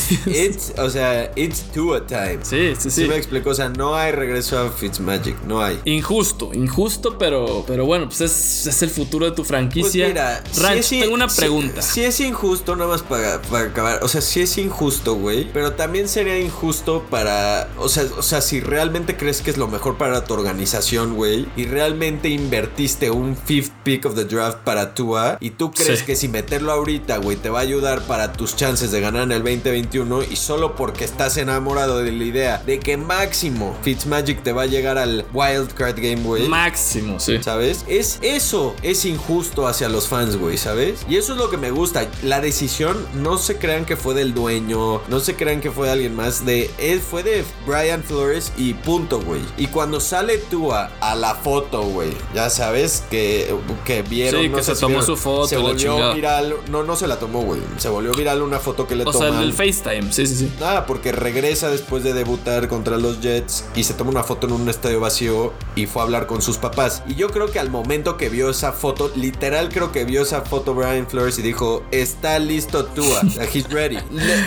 o sea, it's Tua time. Sí, sí, sí. Sí me explico, o sea, no hay regreso a Fitzmagic, no hay. Injusto, injusto, pero, pero bueno, pues es, es el futuro de tu franquicia. Pues mira, Ranch, tengo una pregunta. Si, es injusto, nada más para, acabar. O sea, si es injusto, güey. Pero también sería injusto para. O sea, o sea, si realmente crees que es lo mejor para tu organización, güey. Y realmente invertiste un fifth pick of the draft para Tua. Y tú crees que si meterlo ahorita, güey, te va a ayudar para tus chances de ganar en el 2021. Y solo porque estás enamorado de la idea de que máximo Fitzmagic te va a llegar al Wild Card Game, güey. Máximo, sí. ¿Sabes? Es eso, es injusto hacia los fans, güey, ¿sabes? Y eso es lo que me gusta. La decisión, no se crean que fue del dueño, no se crean que fue de alguien más, de él fue de Brian Flores y punto, güey. Y cuando sale tú a, la foto, güey, ya sabes que, que vieron. Sí, que se tomó su foto. Se volvió viral. No, no se la tomó, güey. Se volvió viral una foto que le tomó. O sea, el FaceTime, sí, sí, sí. Nada, porque regresa después de debutar contra los Jets y se toma una foto en un estadio vacío y fue a hablar con sus papás. Y yo creo que al momento que vio esa foto, literal creo que vio esa foto Brian Flores y dijo, está listo Tua, he's ready.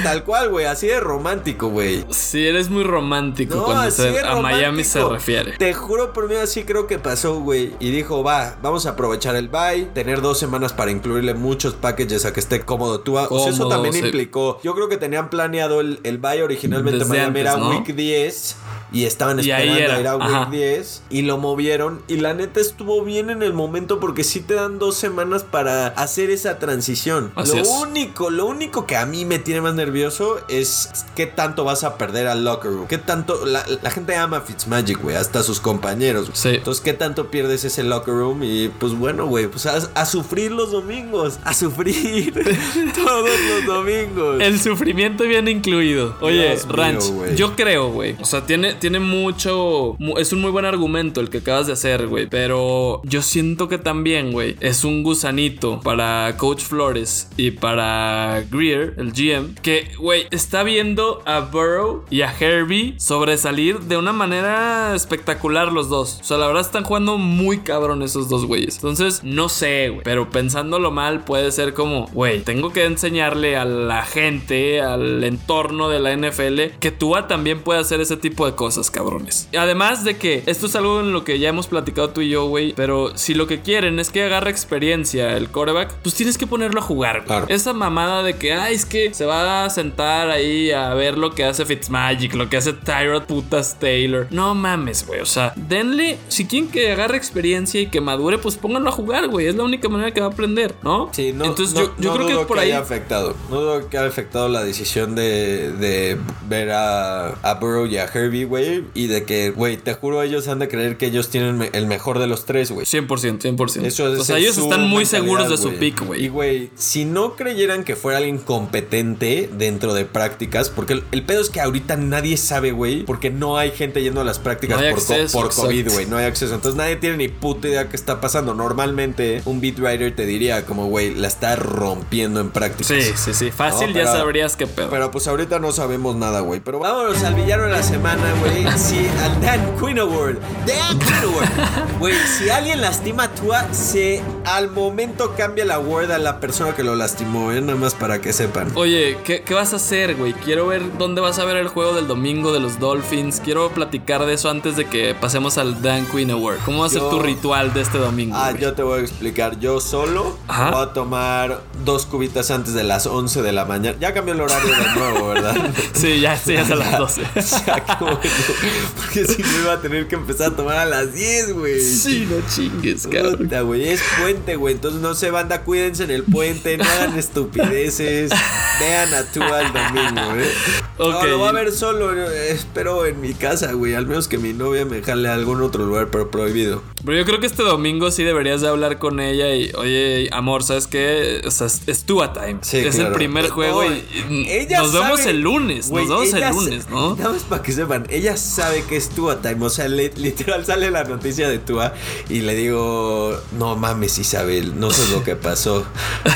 Tal cual, güey, así de romántico, güey. Sí, eres muy romántico cuando a Miami se refiere. Te juro por mí así creo que pasó, güey. Y dijo, va, vamos a aprovechar el bye, tener dos semanas para incluirle muchos packages a que esté cómodo Tua. o sea, eso también implicó, yo creo que tenían planeado el, el bye originalmente Miami era week 10 y estaban esperando a ir a Week 10 y lo movieron y la neta estuvo bien en el momento porque sí te dan dos semanas para hacer esa transición. lo único, lo único que a mí me tiene más nervioso es qué tanto vas a perder al locker room, qué tanto la, gente ama Fitzmagic, güey, hasta sus compañeros. Entonces, qué tanto pierdes ese locker room y pues bueno, güey, pues a, sufrir los domingos, a sufrir todos los domingos. El sufrimiento viene incluido. Oye, Ranch, yo creo, güey, o sea, tiene tiene mucho. Es un muy buen argumento el que acabas de hacer, güey. Pero yo siento que también, güey, es un gusanito para Coach Flores y para Greer, el GM, que, güey, está viendo a Burrow y a Herbie sobresalir de una manera espectacular los dos. O sea, la verdad están jugando muy cabrón esos dos güeyes. Entonces, no sé, güey. Pero pensándolo mal, puede ser como, güey, tengo que enseñarle a la gente, al entorno de la NFL, que Tua también puede hacer ese tipo de cosas cosas, cabrones. Además de que esto es algo en lo que ya hemos platicado tú y yo, güey. Pero si lo que quieren es que agarre experiencia el coreback, pues tienes que ponerlo a jugar. güey. Claro. Esa mamada de que, ay, es que se va a sentar ahí a ver lo que hace Fitzmagic, lo que hace Tyrod putas Taylor. No mames, güey. O sea, denle, si quieren que agarre experiencia y que madure, pues pónganlo a jugar, güey. Es la única manera que va a aprender, ¿no? Sí, no, Entonces no- yo, yo no creo que dudo por ahí. haya afectado. No dudo que haya afectado la decisión de, de ver a, a Burrow y a Herbie, güey. Y de que, güey, te juro, ellos han de creer que ellos tienen el mejor de los tres, güey. 100%, 100%. Eso es o sea, ellos están muy seguros de su güey. pick, Y, güey. güey, si no creyeran que fuera alguien competente dentro de prácticas, porque el, el pedo es que ahorita nadie sabe, güey, porque no hay gente yendo a las prácticas No por, co- acceso, por COVID, güey. No hay acceso. Entonces nadie tiene ni puta idea qué está pasando. Normalmente un beat writer te diría como, güey, la está rompiendo en prácticas. Sí, sí, sí. Fácil No, ya sabrías qué pedo. Pero pues ahorita no sabemos nada, güey. Pero vámonos al villano de la semana, güey. Sí, al Dan Quinn Award. Dan Quinn Award. Güey, si alguien lastima a Tua, se al momento cambia la award a la persona que lo lastimó, ¿eh? Nada más para que sepan. Oye, ¿qué, qué vas a hacer, güey? Quiero ver dónde vas a ver el juego del domingo de los Dolphins. Quiero platicar de eso antes de que pasemos al Dan Quinn Award. ¿Cómo va a ser Yo- tu ritual de este domingo? Ah, güey? yo te voy a explicar. Yo solo Ajá. voy a tomar dos cubitas antes de las 11 de la mañana. Ya cambió el horario de nuevo, ¿verdad? Sí, ya, sí, ya es a las 12. Ya, bueno. Porque si no iba a tener que empezar a tomar a las 10, güey. sí, no chingues, cabrón. Puta, güey, es puente, güey. Entonces no se banda, cuídense en el puente, no hagan estupideces. Vean a tú al domingo, ¿eh? Ok. No, lo voy a ver solo, eh, espero en mi casa, güey. Al menos que mi novia me jale a algún otro lugar, pero prohibido. Pero yo creo que este domingo sí deberías de hablar con ella y, oye, amor, ¿sabes qué? O sea, es, Tua Time. Sí, es el primer juego No, y, y ella nos vemos el lunes. Güey, nos vemos el lunes, ¿no? Nada más para que sepan, ella sabe que es Tua Time. O sea, li- literal sale la noticia de Tua y le digo, no mames, Isabel, no sé lo que pasó.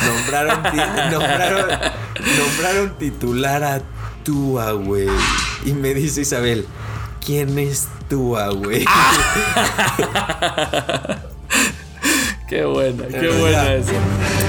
Nombraron, nombraron, nombraron titular a Tua, güey. Y me dice Isabel, ¿quién es Tua, güey? Qué buena, qué buena eso.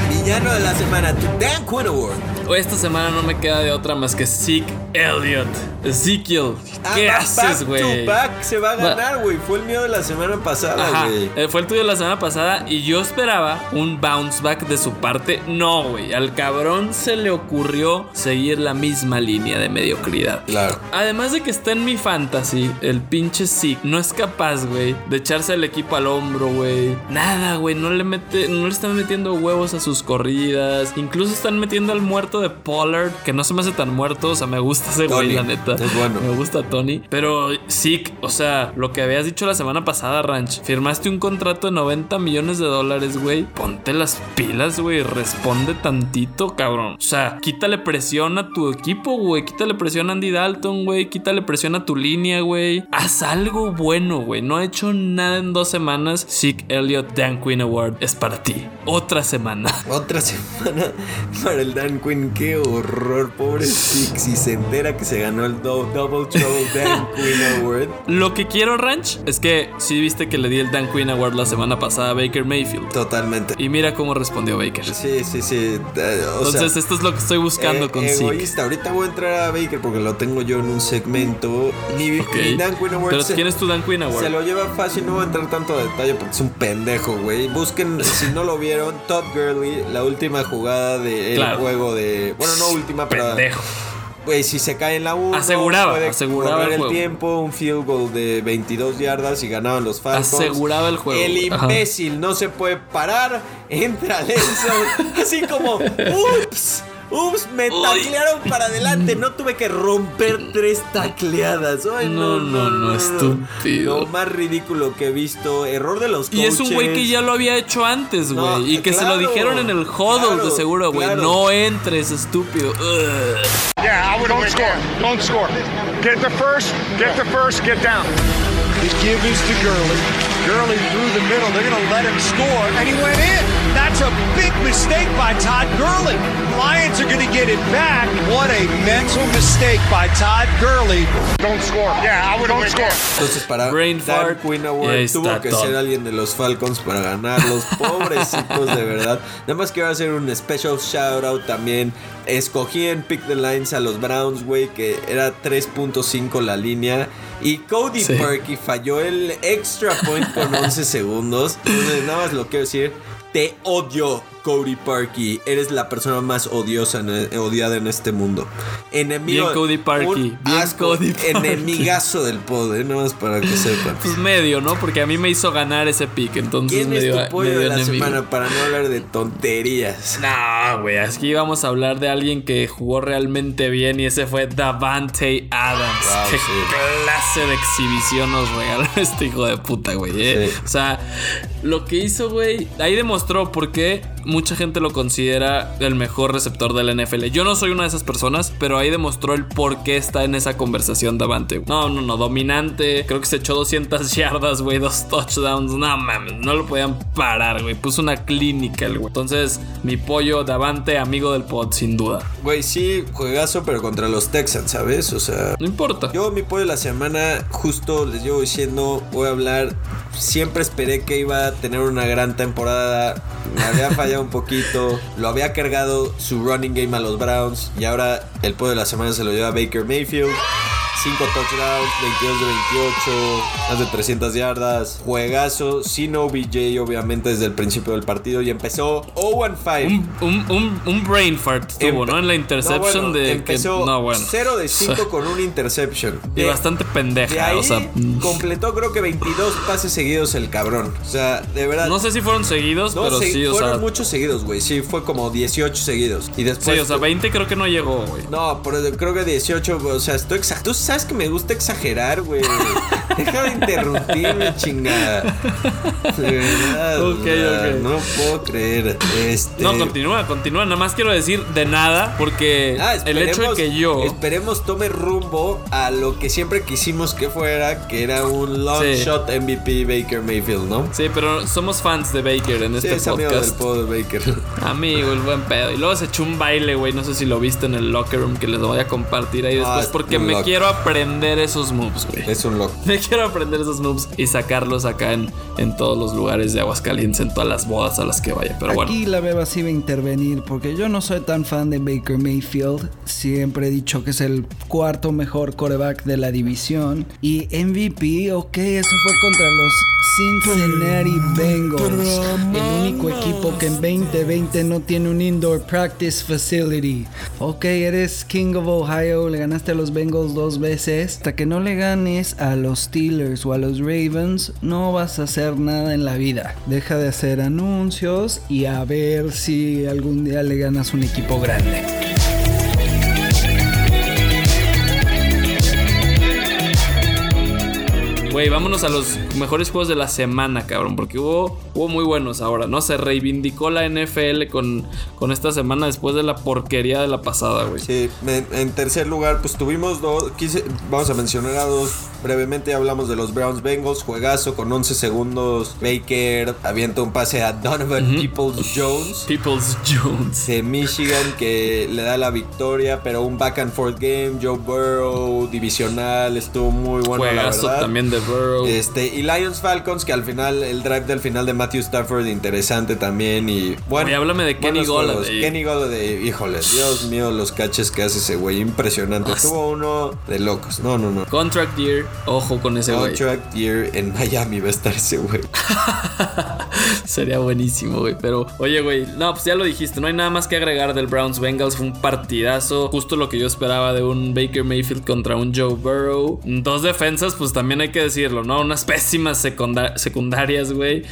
Villano de la semana, Dan Quinn Award. Esta semana no me queda de otra más que Zeke Elliott. Ezekiel, ¿qué Ah, haces, güey? se va a ganar, güey. Fue el mío de la semana pasada, güey. eh, fue el tuyo la semana pasada y yo esperaba un bounce back de su parte. No, güey, al cabrón se le ocurrió seguir la misma línea de mediocridad. Claro. Además de que está en mi fantasy, el pinche Zeke no es capaz, güey, de echarse el equipo al hombro, güey. Nada, güey, no le mete, no le están metiendo huevos a sus corridas. Incluso están metiendo al muerto de Pollard, que no se me hace tan muerto, o sea, me gusta ese güey, la neta. Es bueno. Me gusta Tony. Pero Zeke, o sea, lo que habías dicho la semana pasada, Ranch, firmaste un contrato de 90 millones de dólares, güey. Ponte las pilas, güey. Responde tantito, cabrón. O sea, quítale presión a tu equipo, güey. Quítale presión a Andy Dalton, güey. Quítale presión a tu línea, güey. Haz algo bueno, güey. No ha hecho nada en dos semanas. Zeke Elliott Dan Quinn Award es para ti. Otra semana. Otra semana para el Dan Quinn. Qué horror, pobre Zeke. Si se entera que se ganó el do- Double Trouble Dan Quinn Award. Lo que quiero, Ranch, es que sí viste que le di el Dan Quinn Award la semana pasada a Baker Mayfield. Totalmente. Y mira cómo respondió Baker. Sí, sí, sí. eh, o Entonces, sea, esto es lo que estoy buscando eh, con Zeke. egoísta. Ahorita voy a entrar a Baker porque lo tengo yo en un segmento. Mi, Ok. mi Dan Quinn Award Pero se, ¿quién es tu Dan Quinn Award? se lo lleva fácil. No voy a entrar tanto a detalle porque es un pendejo, güey. Busquen, si no lo vieron, Todd Gurley, la última jugada del Claro. juego de. Bueno, no última, pero. Pendejo. Güey, si se cae en la 1, Aseguraba, puede aseguraba el el, juego. tiempo, un field goal de 22 yardas y ganaban los Falcons. Aseguraba el juego. El Ajá. imbécil no se puede parar, entra zone, así como, ups, ups, me Uy. taclearon para adelante, no tuve que romper tres tacleadas. Ay, no, No, no, no, estúpido. Lo más ridículo que he visto, error de los Y es un güey que coaches. ya lo había hecho antes, güey. No, y que se lo dijeron en el huddle claro, de seguro, güey. claro. No entres, estúpido. Ugh. Yeah, I would Don't score. Don't score. Get the first. Get the first. Get down. The give is to Gurley. Gurley through the middle. They're going to let him score, and he went in. That's a big mistake by Todd Gurley. Lions are going to get it back. What a mental mistake by Todd Gurley. Don't score. Yeah, I would have score. Entonces para Brain Dan fart. Quinn Award tuvo que todo. ser alguien de los Falcons para ganarlos. Pobrecitos de verdad. Nada más quiero hacer un special shout out también. Escogí en Pick the Lines a los Browns, güey, que era 3.5 la línea. Y Cody Sí. Parkey falló el extra point con 11 segundos. Entonces, nada más lo quiero decir. Te odio, Cody Parkey. Eres la persona más odiosa, en- odiada en este mundo. Enemigo. Bien, Cody Parkey. Bien, asco, Cody Parkey. Enemigazo del pod, eh, nada más para que sepan. Pues medio, ¿no? Porque a mí me hizo ganar ese pick. Entonces ¿Quién es medio, tu pollo de la enemigo. semana para no hablar de tonterías? No, güey, aquí vamos a hablar de alguien que jugó realmente bien y ese fue Davante Adams. Wow, Qué sí. clase de exhibición nos regaló este hijo de puta, güey. ¿eh? Sí. O sea, lo que hizo, güey, ahí demostró por qué mucha gente lo considera el mejor receptor del NFL. Yo no soy una de esas personas, pero ahí demostró el por qué está en esa conversación Davante. No, no, no, dominante. Creo que se echó 200 yardas, güey, dos touchdowns. No mames, no lo podían parar, güey. Puso una clínica, el güey. Entonces, mi pollo Davante, amigo del pod, sin duda. Güey, sí, juegazo, pero contra los Texans, ¿sabes? O sea. No importa. Yo, mi pollo de la semana, justo les llevo diciendo, voy a hablar. Siempre esperé que iba a tener una gran temporada. Me había fallado un poquito. Lo había cargado su running game a los Browns. Y ahora el pollo de la semana se lo lleva Baker Mayfield. 5 touchdowns, 22 de 28, más de 300 yardas. Juegazo, sin OBJ, obviamente, desde el principio del partido. Y empezó 0-5. Un, un, un, brain fart tuvo, Empe- ¿no? En la interception No, bueno, de empezó que. No, bueno. 0 de 5 con una interception. Y De- bastante pendeja, de ahí o sea. completó creo que 22 pases seguidos el cabrón. O sea, de verdad. No sé si fueron seguidos, No, pero se- sí, o fueron sea. muchos seguidos, güey. Sí, fue como 18 seguidos. Y después. Sí, o sea, 20 creo que no llegó, güey. No, pero creo que 18, o sea, estoy exacto. Sabes que me gusta exagerar, güey. Deja de interrumpirme, chingada. De verdad. Ok, o sea, ok. No puedo creer. Este. No, continúa, continúa. Nada más quiero decir de nada, porque Ah, el hecho de que yo. Esperemos tome rumbo a lo que siempre quisimos que fuera, que era un long Sí. shot MVP Baker Mayfield, ¿no? Sí, pero somos fans de Baker en Sí, este es amigo del podcast. podo de Baker. Amigo, el buen pedo. Y luego se echó un baile, güey. No sé si lo viste en el locker room que les voy a compartir ahí Ah, después. es porque me quiero aprender esos moves, güey. Es un loco. Me quiero aprender esos moves y sacarlos acá en, en todos los lugares de Aguascalientes, en todas las bodas a las que vaya. Pero bueno. Aquí la beba sí va a intervenir porque yo no soy tan fan de Baker Mayfield. Siempre he dicho que es el cuarto mejor coreback de la división. Y MVP, ok, eso fue contra los Cincinnati Bengals. El único equipo que en 2020 no tiene un indoor practice facility. Ok, eres King of Ohio, le ganaste a los Bengals dos veces. Hasta que no le ganes a los Steelers o a los Ravens, no vas a hacer nada en la vida. Deja de hacer anuncios y a ver si algún día le ganas un equipo grande. Güey, vámonos a los mejores juegos de la semana, cabrón. Porque hubo, hubo muy buenos ahora, ¿no? Se reivindicó la NFL con, con esta semana después de la porquería de la pasada, güey. Sí, en, tercer lugar, pues tuvimos dos. vamos a mencionar a dos. Brevemente hablamos de los Browns Bengals. Juegazo con 11 segundos. Baker avienta un pase a Donovan Peoples Jones. Peoples Jones. de Michigan que le da la victoria, pero un back and forth game, Joe Burrow, divisional, estuvo muy bueno la Juegazo verdad. también de Burrow. Este, y Lions Falcons, que al final, el drive del final de Matthew Stafford, interesante también. Y bueno, Oye, háblame de Kenny. Golladay. Kenny Golladay, híjole, Dios mío, los caches que hace ese güey, impresionante. Tuvo uno de locos, no, no, no. Contract year, ojo con ese güey. Contract year en Miami va a estar ese güey. Sería buenísimo, güey. Pero, oye, güey, no, pues ya lo dijiste, no hay nada más que agregar del Browns Bengals. Fue un partidazo, justo lo que yo esperaba de un Baker Mayfield contra un Joe Burrow. Dos defensas, pues también hay que decirlo, ¿no? Unas pésimas secunda- secundarias, güey.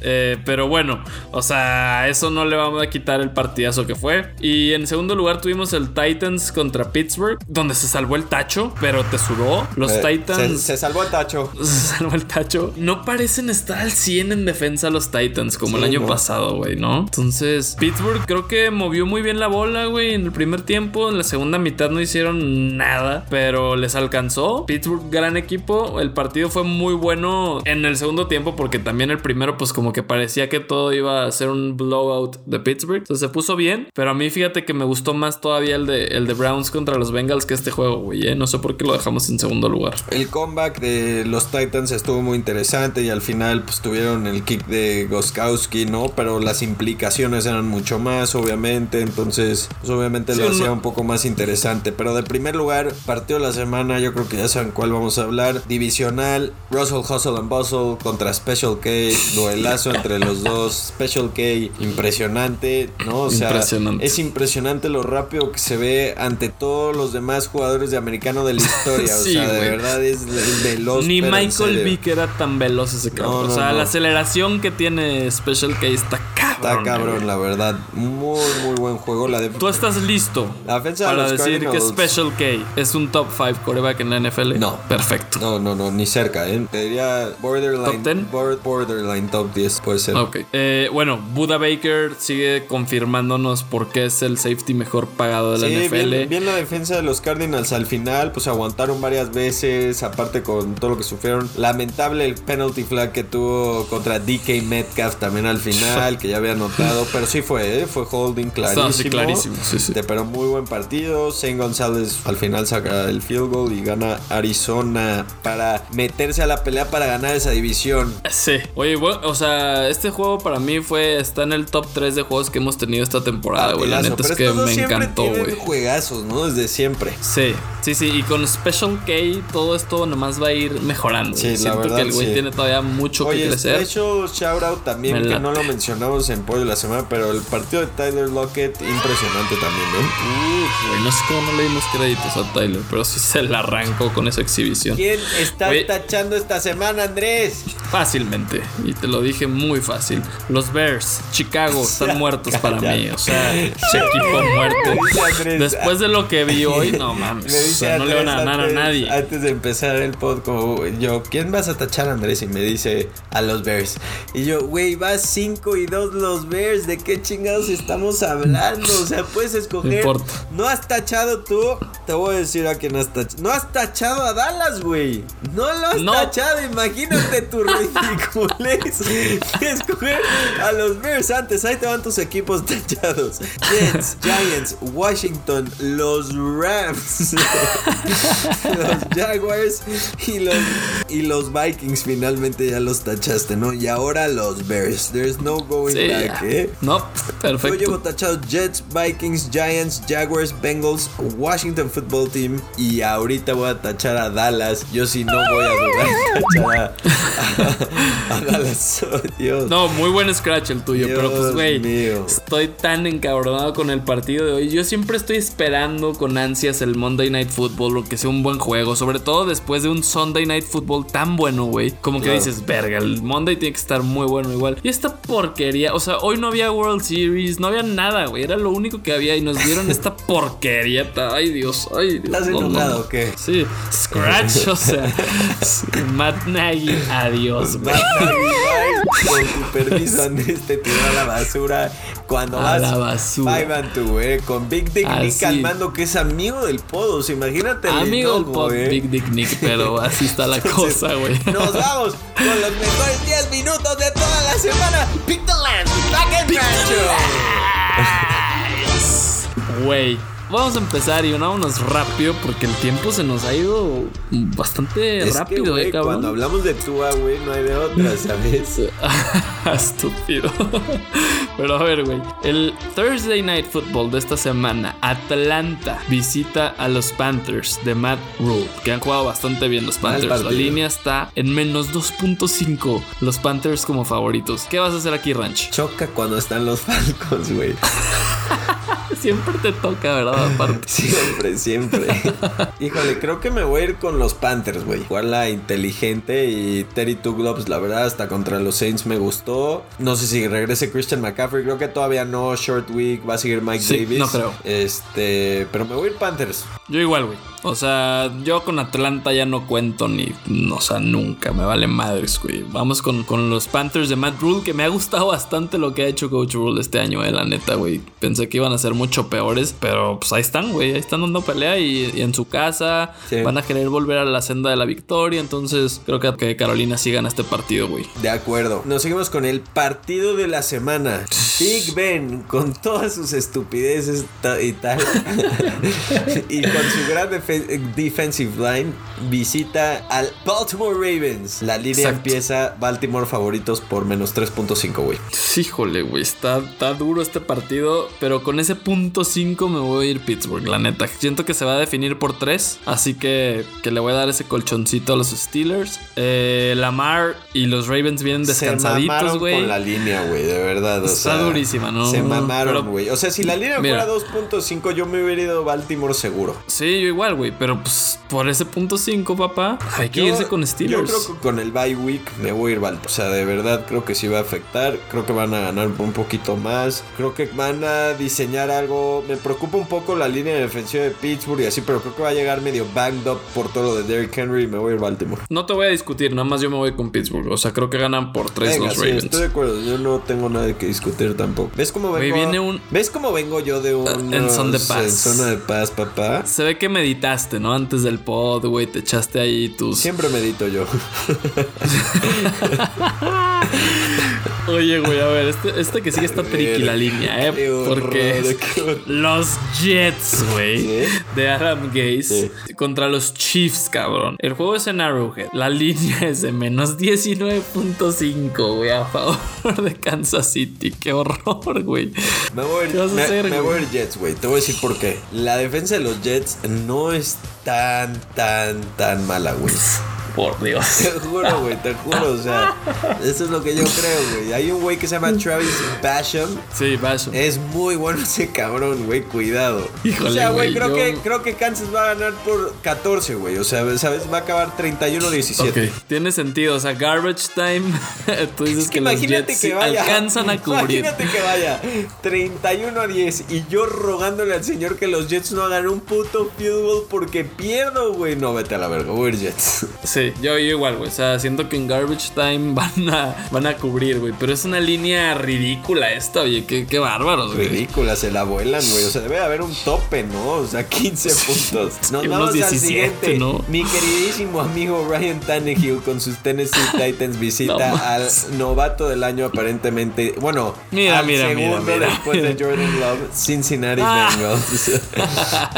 Eh, pero bueno, o sea, eso no le vamos a quitar el partidazo que fue. Y en segundo lugar tuvimos el Titans contra Pittsburgh, donde se salvó el tacho, pero te sudó. Los Eh, Titans. Se, se salvó el tacho. Se salvó el tacho. No parecen estar al 100 en defensa los Titans. Como el año no. pasado, güey, ¿no? Entonces, Pittsburgh creo que movió muy bien la bola, güey, en el primer tiempo. En la segunda mitad no hicieron nada, pero les alcanzó. Pittsburgh, gran equipo. El partido fue muy bueno en el segundo tiempo porque también el primero, pues como que parecía que todo iba a ser un blowout de Pittsburgh. Entonces se puso bien, pero a mí fíjate que me gustó más todavía el de, el de Browns contra los Bengals que este juego, güey. ¿eh? No sé por qué lo dejamos en segundo lugar. El comeback de los Titans estuvo muy interesante y al final pues tuvieron el kick de Goskowski, ¿no? Pero las implicaciones eran mucho más, obviamente. Entonces, pues obviamente Sí, lo no- hacía un poco más interesante. Pero de primer lugar, partido de la semana, yo creo que ya saben cuál vamos a hablar. Divisional, Russell Hustle and Bustle contra Special K. Duelazo entre los dos. Special K, impresionante, ¿no? O sea, Impresionante. es impresionante lo rápido que se ve ante todos los demás jugadores de americano de la historia. Sí, o sea, de verdad es veloz. Ni Michael. Vick era tan veloz ese cabrón. No, o no, sea, no. la aceleración que tiene Special K está. Está cabrón, güey. la verdad. Muy, muy buen juego. La de... Tú estás listo La de para los decir que Cardinals- Special K es un top 5 coreback en la NFL. No. Perfecto. No, no, no, ni cerca, ¿eh? Te diría borderline. ¿Top 10? bor- borderline top 10, puede ser. Ok. Eh, bueno, Buda Baker sigue confirmándonos por qué es el safety mejor pagado de la Sí, NFL. bien, bien la defensa de los Cardinals al final, pues aguantaron varias veces, aparte con todo lo que sufrieron. Lamentable el penalty flag que tuvo contra DK Metcalf también al final, que ya había anotado, pero sí fue, ¿eh? fue holding clarísimo. Sí, clarísimo, sí, sí. Pero muy buen partido. Zane González al final saca el field goal y gana Arizona para meterse a la pelea para ganar esa división. Sí. Oye, bueno, o sea, este juego para mí fue. Está en el top 3 de juegos que hemos tenido esta temporada, güey. La neta es que me encantó, güey. juegazos, ¿no? Desde siempre. Sí, sí, sí. Y con Special K todo esto nomás va a ir mejorando. Sí, la Siento verdad, que el güey sí. tiene todavía mucho Oye, que crecer. special shout out también, Me que late. no lo mencionamos en Pollo de la Semana, pero el partido de Tyler Lockett, impresionante también, ¿no? Güey, no sé cómo no le dimos créditos a Tyler, pero sí se la arrancó con esa exhibición. ¿Quién está Oye. tachando esta semana, Andrés? Fácilmente. Y te lo dije muy fácil. Los Bears, Chicago, están muertos para mí. O sea, equipo muerto. Después de lo que vi hoy, no mames. Me O sea, no le van a ganar a nadie. Antes de empezar el podcast, yo, ¿quién vas a tachar, Andrés? Y me dice, a los Bears. Y yo, güey, vas 5 y 2 los Bears. ¿De qué chingados estamos hablando? O sea, puedes escoger. No. No has tachado tú. Te voy a decir a quién has tachado. No has tachado a Dallas, güey. No lo has No. tachado. Imagínate tu ridiculez. Escoger a los Bears antes. Ahí te van tus equipos tachados: Jets, Giants, Washington, los Rams, los Jaguars y los, y los Vikings. Finalmente ya los tachaste, ¿no? Y ahora los Bears. There's no going Sí, ya. ¿eh? No, Yo llevo perfecto. tachados Jets, Vikings, Giants, Jaguars, Bengals, Washington Football Team y ahorita voy a tachar a Dallas. Yo sí no voy a dudar tachar a, a- a Dallas. Oh, Dios. No, muy buen scratch el tuyo, pero pues, güey, estoy tan encabronado con el partido de hoy. Yo siempre estoy esperando con ansias el Monday Night Football, o que sea un buen juego, sobre todo después de un Sunday Night Football tan bueno, güey. Como que Claro. dices, verga, el Monday tiene que estar muy bueno igual. Y esta porquería, o sea, hoy no había World Series, no había nada, güey. Era lo único que había y nos dieron esta porquería. Ay, Dios, ay, Dios. ¿Estás no, no, enojado no. o qué? Sí, scratch, o sea, Matt Nagy, adiós, güey. Con tu permiso, Andrés, te tiró a la basura. Cuando A vas la basura. Five and two, eh, con Big Dick Nick Así. calmando que es amigo del Podos. Imagínate el Amigo del pop eh. Big Dick Nick, pero así está la Entonces, cosa, güey. Nos vamos con los mejores 10 minutos de toda la semana. Pick the Land, Back and. Güey, vamos a empezar y vámonos rápido porque el tiempo se nos ha ido bastante Es que, rápido, güey, eh, cabrón. Cuando hablamos de Tua, güey, no hay de otra, ¿sabes? Estúpido. Pero a ver, güey. El Thursday Night Football de esta semana, Atlanta visita a los Panthers de Matt Rule, que han jugado bastante bien los Panthers. La línea está en menos 2.5. Los Panthers como favoritos. ¿Qué vas a hacer aquí, Ranch? Choca cuando están los Falcons, güey. Siempre te toca, ¿verdad? Aparte. Siempre, siempre. Híjole, creo que me voy a ir con los Panthers, güey. la inteligente y Terry Two Gloves, la verdad, hasta contra los Saints me gustó. No sé si regrese Christian McCaffrey, creo que todavía no. Short week, va a seguir Mike Sí, Davis. no creo. Este, pero me voy a ir Panthers. Yo igual, güey. O sea, yo con Atlanta ya no cuento ni, o sea, nunca. Me vale madres, güey. Vamos con, con los Panthers de Matt Rule, que me ha gustado bastante lo que ha hecho Coach Rule este año, eh, la neta, güey. Pensé que iban a ser mucho peores, pero pues ahí están, güey. Ahí están dando pelea y, y en su casa Sí. van a querer volver a la senda de la victoria. Entonces, creo que, que Carolina sí gana este partido, güey. De acuerdo. Nos seguimos con el partido de la semana. Big Ben, con todas sus estupideces y tal. y con su gran defe- defensive line, visita al Baltimore Ravens. La línea Exacto. empieza Baltimore favoritos por menos 3.5, güey. Híjole, güey, está, está duro este partido, pero con ese punto 5 me voy a ir Pittsburgh, la neta. Siento que se va a definir por 3, así que, que le voy a dar ese colchoncito a los Steelers. Eh, Lamar y los Ravens vienen descansaditos, güey. con la línea, güey, de verdad. o Está sea, durísima, ¿no? Se mamaron, güey. O sea, si la línea Mira. fuera 2.5, yo me hubiera ido Baltimore seguro. Sí, yo igual, güey, pero pues por ese punto 5, papá, hay que Yo- irse con Steelers. Yo creo que con el bye week me voy a ir Baltimore. O sea, de verdad creo que sí va a afectar. Creo que van a ganar un poquito más. Creo que van a diseñar algo. Me preocupa un poco la línea defensiva de Pittsburgh y así, pero creo que va a llegar medio banged up por todo lo de Derrick Henry y me voy a ir Baltimore. No te voy a discutir, nada más yo me voy con Pittsburgh. O sea, creo que ganan por 3 Venga, los sí, Ravens. estoy de acuerdo. Yo no tengo nada que discutir tampoco. ¿Ves cómo vengo? viene un- ¿Ves cómo vengo yo de un en son de paz. En zona de paz, papá. Se ve que meditaste, ¿no? Antes del pod, güey, te echaste ahí tus... Siempre medito yo. Oye, güey, a ver, este, este que sigue está tricky la línea, ¿eh? Porque los Jets, güey, de Adam Gaze contra los Chiefs, cabrón. El juego es en Arrowhead. La línea es de menos 19.5, güey, a favor de Kansas City. Qué horror, güey. Me voy, a ir- ¿Qué vas a me- hacer, me voy a Jets, güey. Te voy a decir por qué. La defensa de los Jets no es tan, tan, tan mala, güey. Por Dios. Te juro, güey, te juro. O sea, eso es lo que yo creo, güey. Hay un güey que se llama Travis Basham. Sí, Basho. Es muy bueno ese cabrón, güey. Cuidado. Híjole, o sea, güey, creo, yo- que, creo que Kansas va a ganar por 14, güey. O sea, ¿sabes? Va a acabar 31-17. Ok, tiene sentido. O sea, garbage time. Tú dices Es que, que los imagínate Jets que vaya. alcanzan a cubrir. Imagínate que vaya 31 a 10 y yo rogándole al señor que los Jets no hagan un puto field goal porque pierdo, güey. No, vete a la verga, ir Jets. Sí, yo, yo igual, güey. O sea, siento que en Garbage Time van a, van a cubrir, güey. Pero es una línea ridícula esta, oye. Qué, qué bárbaros, güey. Ridícula, se la vuelan, güey. O sea, debe haber un tope, ¿no? O sea, 15 puntos. Nos que vamos unos al 17, siguiente. ¿no? Mi queridísimo amigo Ryan Tannehill con sus Tennessee Titans visita No al novato del año aparentemente. Bueno, Mira, al mira, mira, segundo mira. después de Jordan Love, Cincinnati Ah. Bengals.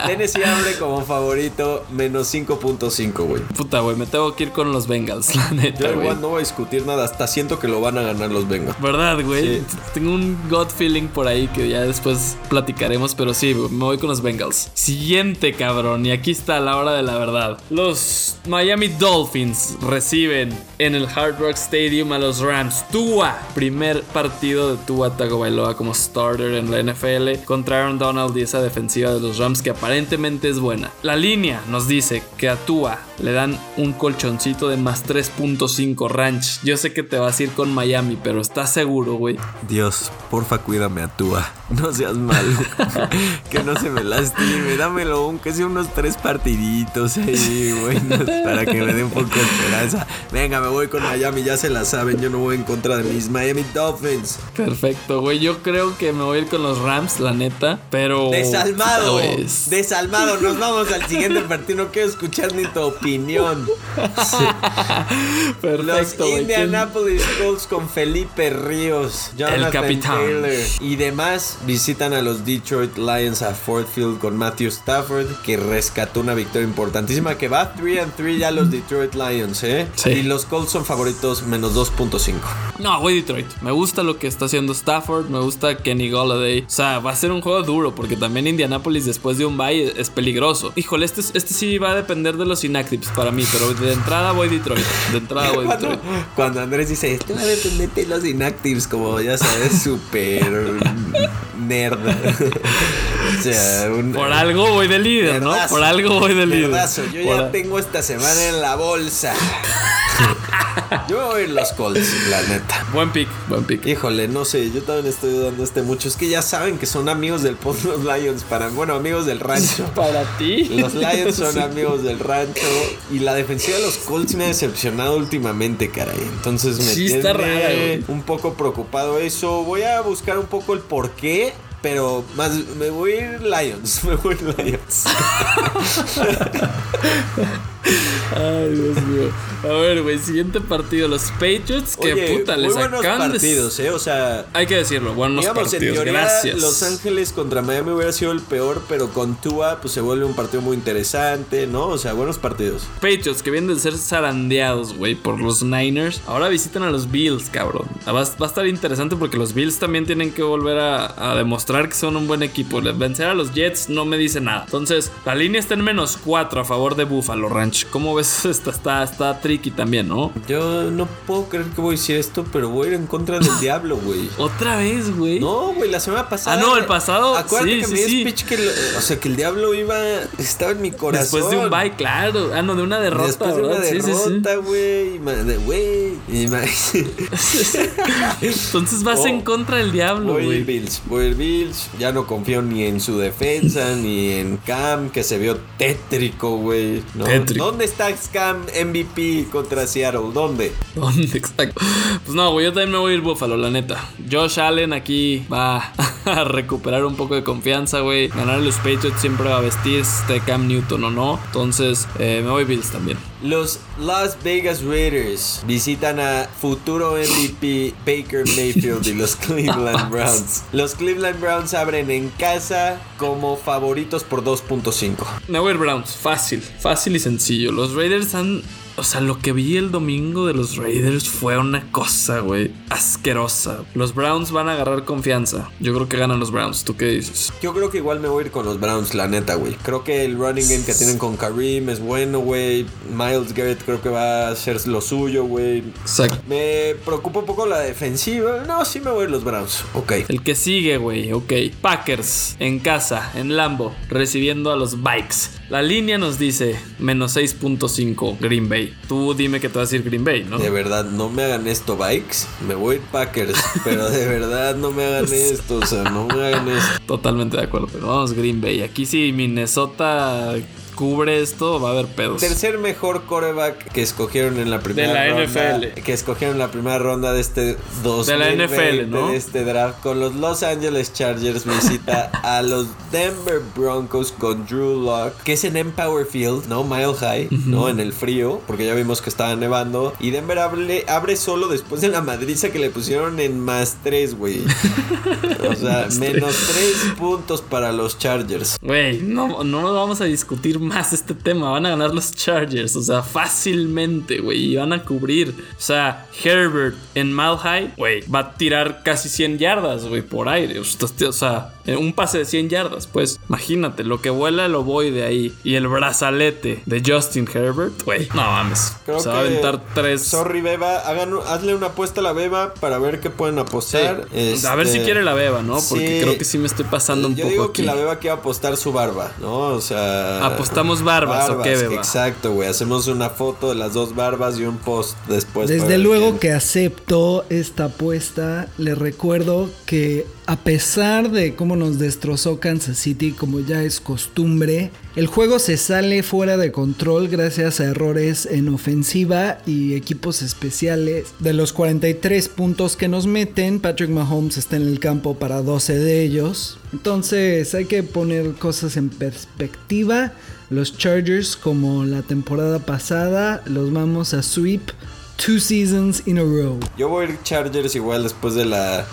Tennessee abre como favorito menos 5.5, güey. Puta, güey. Me tengo que ir con los Bengals, la neta, Yo igual no voy a discutir nada, hasta siento que lo van a ganar los Bengals. ¿Verdad, güey? Sí. Tengo un gut feeling por ahí que ya después platicaremos, pero sí, me voy con los Bengals. Siguiente, cabrón, y aquí está la hora de la verdad. Los Miami Dolphins reciben en el Hard Rock Stadium a los Rams. Tua, primer partido de Tua Tagovailoa como starter en la NFL contra Aaron Donald y esa defensiva de los Rams que aparentemente es buena. La línea nos dice que a Tua le dan un colchoncito de más 3.5 ranch. Yo sé que te vas a ir con Miami, pero ¿estás seguro, güey? Dios, porfa, cuídame a Tua. No seas malo. que no se me lastime. Dámelo, aunque sea unos tres partiditos ahí, buenos, para que me dé un poco de esperanza. Venga, me voy con Miami, ya se la saben. Yo no voy en contra de mis Miami Dolphins. Perfecto, güey. Yo creo que me voy a ir con los Rams, la neta, pero... Desalmado, Pues, desalmado. Nos vamos al siguiente partido. No quiero escuchar ni tu opinión. Perfecto, güey. ¿Quién- Indianapolis Colts con Felipe Ríos, Jonathan capitán. Taylor y demás visitan a los Detroit Lions a Ford Field con Matthew Stafford, que rescató una victoria importantísima, que va 3 and 3 ya los Detroit Lions, ¿eh? Sí. Y los Colts son favoritos menos 2.5. No, güey, Detroit. Me gusta lo que está haciendo Stafford. Me gusta Kenny Golladay. O sea, va a ser un juego duro porque también Indianapolis después de un bye es peligroso. Híjole, este, este sí va a depender de los inactives para mí, pero de entrada voy Detroit. De entrada voy Cuando, Detroit. cuando Andrés dice, esto va a de los inactives, como ya sabes, súper nerd. O sea, un, Por algo voy de líder, ¿no? Por algo voy de líder. Verdazo, Yo Por ya a- tengo esta semana en la bolsa. Yo voy a ir los Colts, la neta. Buen pick, buen pick. Híjole, no sé, yo también estoy dudando este mucho. Es que ya saben que son amigos del pod los Lions para, bueno, amigos del rancho. Para ti. Los Lions son amigos del rancho y la defensiva de los Colts me ha decepcionado últimamente, caray. Entonces me Sí, está tiene rara, un poco preocupado eso. Voy a buscar un poco el por qué, pero más me voy a ir Lions, me voy a ir Lions. Ay, Dios mío. A ver, güey, siguiente partido. Los Patriots, que puta, les buenos acaban partidos, eh, o sea, Hay que decirlo, buenos Digamos, en partidos. teoría, Gracias. Los Ángeles contra Miami hubiera sido el peor, pero con Tua, pues se vuelve un partido muy interesante, ¿no? O sea, buenos partidos. Patriots, que vienen de ser zarandeados, güey, por los Niners. Ahora visitan a los Bills, cabrón. Va, va a estar interesante porque los Bills también tienen que volver a, a demostrar que son un buen equipo. Vencer a los Jets no me dice nada. Entonces, la línea está en menos 4 a favor de Buffalo Ranch. ¿Cómo ves? Está, está, está tricky también, ¿no? Yo no puedo creer que voy a decir esto, pero voy a ir en contra del diablo, güey. Otra vez, güey. No, güey, la semana pasada. Ah, no, el pasado, Acuérdate sí, que sí, mi sí. speech que. el- o sea, que el diablo iba. Estaba en mi corazón. Después de un bye, claro. Ah, no, de una derrota, Después de una derrota, güey. Güey. Entonces vas Oh. en contra del diablo, Voy a güey. ir Bills, voy a ir Bills. Ya no confío ni en su defensa, ni en Cam, que se vio tétrico, güey. ¿no? Tétrico. ¿Dónde está Cam MVP contra Seattle? ¿Dónde? ¿Dónde? Exacto. Pues no, güey, yo también me voy a ir Buffalo, la neta. Josh Allen aquí va a recuperar un poco de confianza, güey. Ganar a los Patriots siempre va a vestir este Cam Newton o no. Entonces, eh, me voy Bills también. Los Las Vegas Raiders visitan a futuro MVP Baker Mayfield y los Cleveland Browns. Los Cleveland Browns abren en casa como favoritos por 2.5. Me voy a ir Browns. Fácil, fácil y sencillo. Los Raiders han. O sea, lo que vi el domingo de los Raiders fue una cosa, güey, asquerosa. Los Browns van a agarrar confianza. Yo creo que ganan los Browns. ¿Tú qué dices? Yo creo que igual me voy a ir con los Browns, la neta, güey. Creo que el running game que tienen con Kareem es bueno, güey. Miles Garrett creo que va a hacer lo suyo, güey. Exacto. Me preocupa un poco la defensiva. No, sí me voy a ir los Browns. Ok. El que sigue, güey, ok. Packers en casa, en Lambo, recibiendo a los Bikes. La línea nos dice menos 6.5 Green Bay. Tú dime que te vas a ir Green Bay, ¿no? De verdad, no me hagan esto, Bikes. Me voy a ir Packers. pero de verdad, no me hagan esto. O sea, no me hagan esto. Totalmente de acuerdo. Pero vamos Green Bay. Aquí si Minnesota cubre esto, va a haber pedos. Tercer mejor coreback que escogieron en la primera la ronda. NFL. Que escogieron en la primera ronda de este 2020, De la NFL, ¿no? de este draft. Con los Los Angeles Chargers visita a los Denver Broncos con Drew Lock. Que es en Empower Field, ¿no? Mile High, ¿no? En el frío. Porque ya vimos que estaba nevando. Y Denver abre, abre solo después de la madriza que le pusieron en más 3, güey. o sea, menos 3 puntos para los Chargers. Güey, no, no vamos a discutir más este tema. Van a ganar los Chargers. O sea, fácilmente, güey. Y van a cubrir. O sea, Herbert en Mile güey, va a tirar casi 100 yardas, güey, por aire. O sea, un pase de 100 yardas. Pues imagínate, lo que vuela lo voy de ahí. Y el brazalete de Justin Herbert, güey. No mames. Creo Se va a aventar tres. Sorry, Beba. Hagan, hazle una apuesta a la Beba para ver qué pueden Sí. apostar. A ver si Este, quiere la beba, ¿no? Porque sí. creo que sí me estoy pasando un Yo poco digo aquí. que la Beba quiere apostar su barba, ¿no? O sea. ¿Apostamos barbas o qué, Beba? Exacto, güey. Hacemos una foto de las dos barbas y un post después. Desde luego quién- que acepto esta apuesta. Le recuerdo que a pesar de cómo nos destrozó Kansas City, como ya es costumbre, el juego se sale fuera de control gracias a errores en ofensiva y equipos especiales. De los 43 puntos que nos meten, Patrick Mahomes está en el campo para 12 de ellos. Entonces hay que poner cosas en perspectiva. Los Chargers, como la temporada pasada, los vamos a sweep two seasons in a row. Yo voy a ir Chargers igual después de la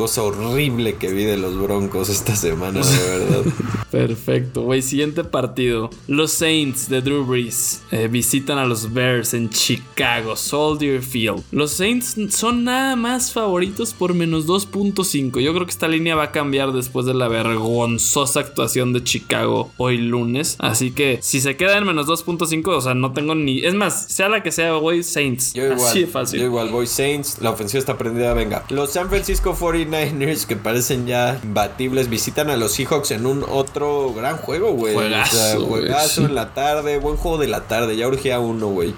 cosa horrible que vi de los Broncos esta semana, de verdad. Perfecto, güey. Siguiente partido. Los Saints de Drew Brees eh, visitan a los Bears en Chicago, Soldier Field. Los Saints son nada más favoritos por menos 2.5. Yo creo que esta línea va a cambiar después de la vergonzosa actuación de Chicago hoy lunes. Así que si se queda en menos 2.5, o sea, no tengo ni. Es más, sea la que sea, güey, Saints. Yo igual, Así de fácil. yo igual voy Saints, la ofensiva está prendida, venga. Los San Francisco 49ers 49ers, que parecen ya imbatibles, visitan a los Seahawks en un otro gran juego, güey. Juegazo, o sea, güey, juegazo sí. en la tarde, buen juego de la tarde. Ya urgía uno, güey.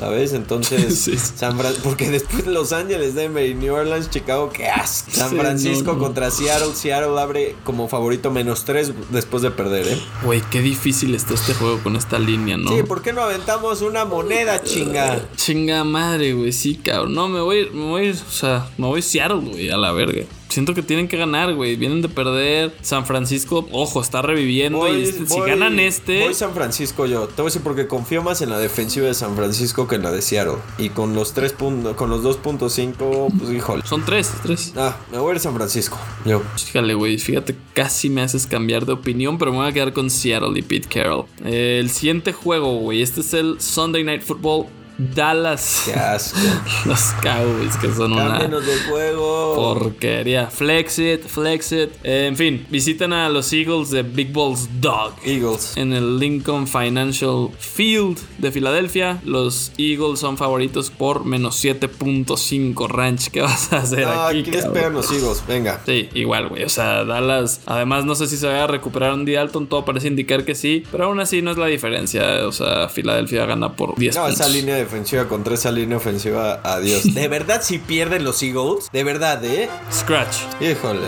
¿Sabes? Entonces, Sí. San Fran- porque después Los Ángeles, Denver y New Orleans, Chicago, qué asco. San Sí, Francisco no, no. contra Seattle. Seattle abre como favorito menos tres después de perder, ¿eh? Güey, qué difícil está este juego con esta línea, ¿no? Sí, ¿por qué no aventamos una moneda, chinga? Chinga madre, güey, sí, cabrón. No, me voy, me voy, o sea, me voy Seattle, güey, a la verga. Siento que tienen que ganar, güey. Vienen de perder. San Francisco, ojo, está reviviendo. y si voy- ganan este. Voy San Francisco yo. Te voy a decir porque confío más en la defensiva de San Francisco que en la de Seattle. Y con los tres puntos, con los 2.5, pues híjole. Son tres, tres. Ah, me voy a ir a San Francisco. Yo. Fíjale, güey, fíjate, casi me haces cambiar de opinión, pero me voy a quedar con Seattle y Pete Carroll. Eh, el siguiente juego, güey, este es el Sunday Night Football Dallas. Qué asco. Los Cowboys, que son una de juego. porquería. Flex it, flex it. Eh, en fin, visitan a los Eagles de Big Balls Dog. Eagles. En el Lincoln Financial Field de Filadelfia, los Eagles son favoritos por menos 7.5 ranch. ¿Qué vas a hacer No, aquí? aquí les pegan los Eagles. Venga. Sí, igual, güey. O sea, Dallas. Además, no sé si se vaya a recuperar un día Alton. Todo parece indicar que sí. Pero aún así no es la diferencia. O sea, Filadelfia gana por 10 No, puntos. esa línea defensiva contra esa línea ofensiva, adiós. De verdad, si pierden los Eagles, de verdad, ¿eh? Scratch. Híjole.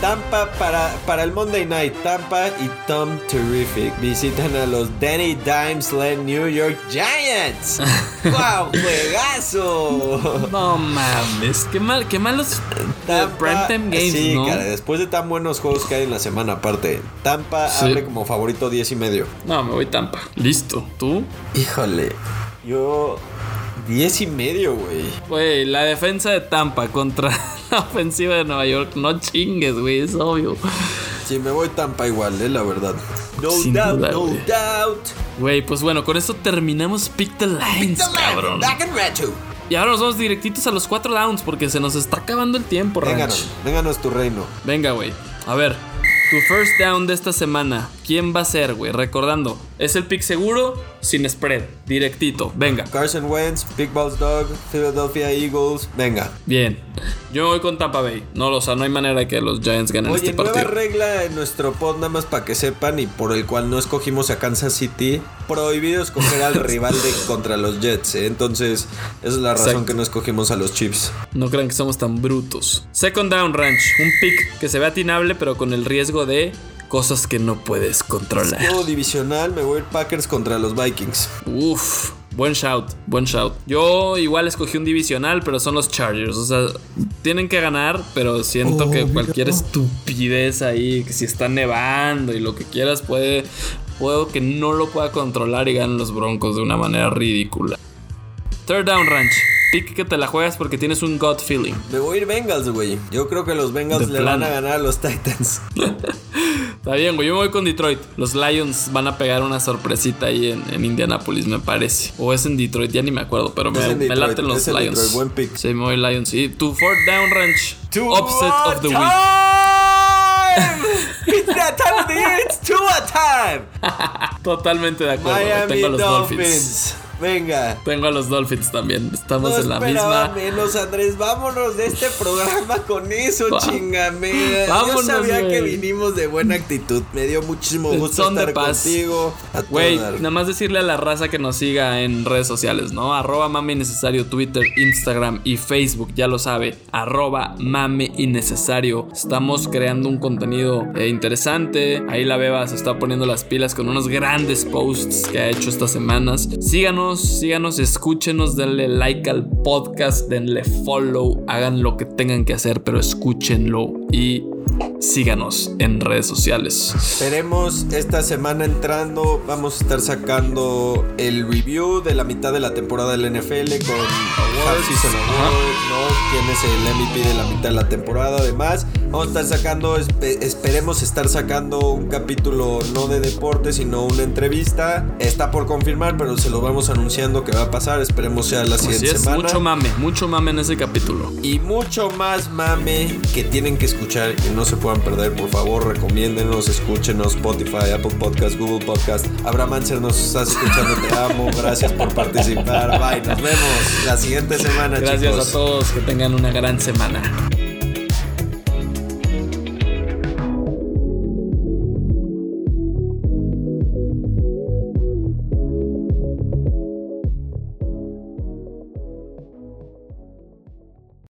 Tampa para, para el Monday Night. Tampa y Tom Terrific visitan a los Danny Dimes led New York Giants. ¡Wow! ¡Juegazo! No mames. Qué mal, qué malos Tampa- primetime games, sí, ¿no? cara, después de tan buenos juegos que hay en la semana aparte, Tampa Sí. abre como favorito 10 y medio. No, me voy Tampa. Listo. ¿Tú? Híjole, yo 10 y medio, güey. Güey, la defensa de Tampa contra la ofensiva de Nueva York. No chingues, güey. Es obvio. Sí, me voy Tampa igual, eh, la verdad. No Sin doubt, duda, no güey. doubt. Güey, pues bueno, con esto terminamos Pick the Lines, cabrón. Back and retro. Y ahora nos vamos directitos a los cuatro downs porque se nos está acabando el tiempo, Ranch. Vénganos, vénganos tu reino. Venga, güey. A ver, tu first down de esta semana, ¿quién va a ser, güey? Recordando, es el pick seguro, sin spread, directito. Venga. Carson Wentz, Big Balls Dog, Philadelphia Eagles. Venga. Bien. Yo voy con Tampa Bay. No, o sea, no hay manera de que los Giants ganen Oye, este nueva partido. regla en nuestro pod, nada más para que sepan, y por el cual no escogimos a Kansas City. Prohibido escoger al rival de contra los Jets, ¿eh? Entonces, esa es la razón Exacto. que no escogimos a los Chiefs. No crean que somos tan brutos. Second down, Ranch. Un pick que se ve atinable, pero con el riesgo de cosas que no puedes controlar. Juego divisional, me voy a ir Packers contra los Vikings. Uf, buen shout, buen shout. Yo igual escogí un divisional, pero son los Chargers. O sea, tienen que ganar, pero siento que Obvio. cualquier estupidez ahí, que si está nevando y lo que quieras, puede. Puedo que no lo pueda controlar y ganen los Broncos de una manera ridícula. Third down, Ranch. Pick que te la juegas porque tienes un gut feeling. Me voy a ir Bengals, güey. Yo creo que los Bengals De le van plano. a ganar a los Titans. Está bien, güey. Yo me voy con Detroit. Los Lions van a pegar una sorpresita ahí en, en Indianapolis, me parece. O es en Detroit, ya ni me acuerdo, pero me, me laten los Lions. Detroit, buen pick. Sí, me voy Lions. Sí, tu fourth down ranch. Two Upset of the week. time! It's that time of the year, it's two a time! Totalmente de acuerdo. Miami Tengo a los Dolphins. Dolphins. Venga. Tengo a los Dolphins también. Estamos No en la misma. menos, Andrés. Vámonos de este programa con eso, Va- chingame. Yo Vámonos, sabía que vinimos de buena actitud. Me dio muchísimo gusto son de estar paz. contigo. Güey, nada más decirle a la raza que nos siga en redes sociales, ¿no? Arroba mame innecesario, Twitter, Instagram y Facebook, ya lo sabe. Arroba mame innecesario. Estamos creando un contenido eh, interesante. Ahí la beba se está poniendo las pilas con unos grandes posts que ha hecho estas semanas. Síganos, síganos, escúchenos, denle like al podcast, denle follow, hagan lo que tengan que hacer, pero escúchenlo. Y síganos en redes sociales. Esperemos esta semana entrando. Vamos a estar sacando el review de la mitad de la temporada del NFL con Half Season Award, ¿no? Quién es el MVP de la mitad de la temporada. Además, vamos a estar sacando, espe- esperemos estar sacando un capítulo no de deporte, sino una entrevista. Está por confirmar, pero se lo vamos anunciando que va a pasar. Esperemos sea la Así siguiente es, semana. mucho mame, mucho mame en ese capítulo. y mucho más mame que tienen que escuchar y no se puedan perder. Por favor, recomiéndenos, escúchenos Spotify, Apple Podcast, Google Podcast. Abraham Anser nos estás escuchando, te amo. Gracias por participar. Bye, nos vemos la siguiente semana, Gracias chicos. a todos, que tengan una gran semana.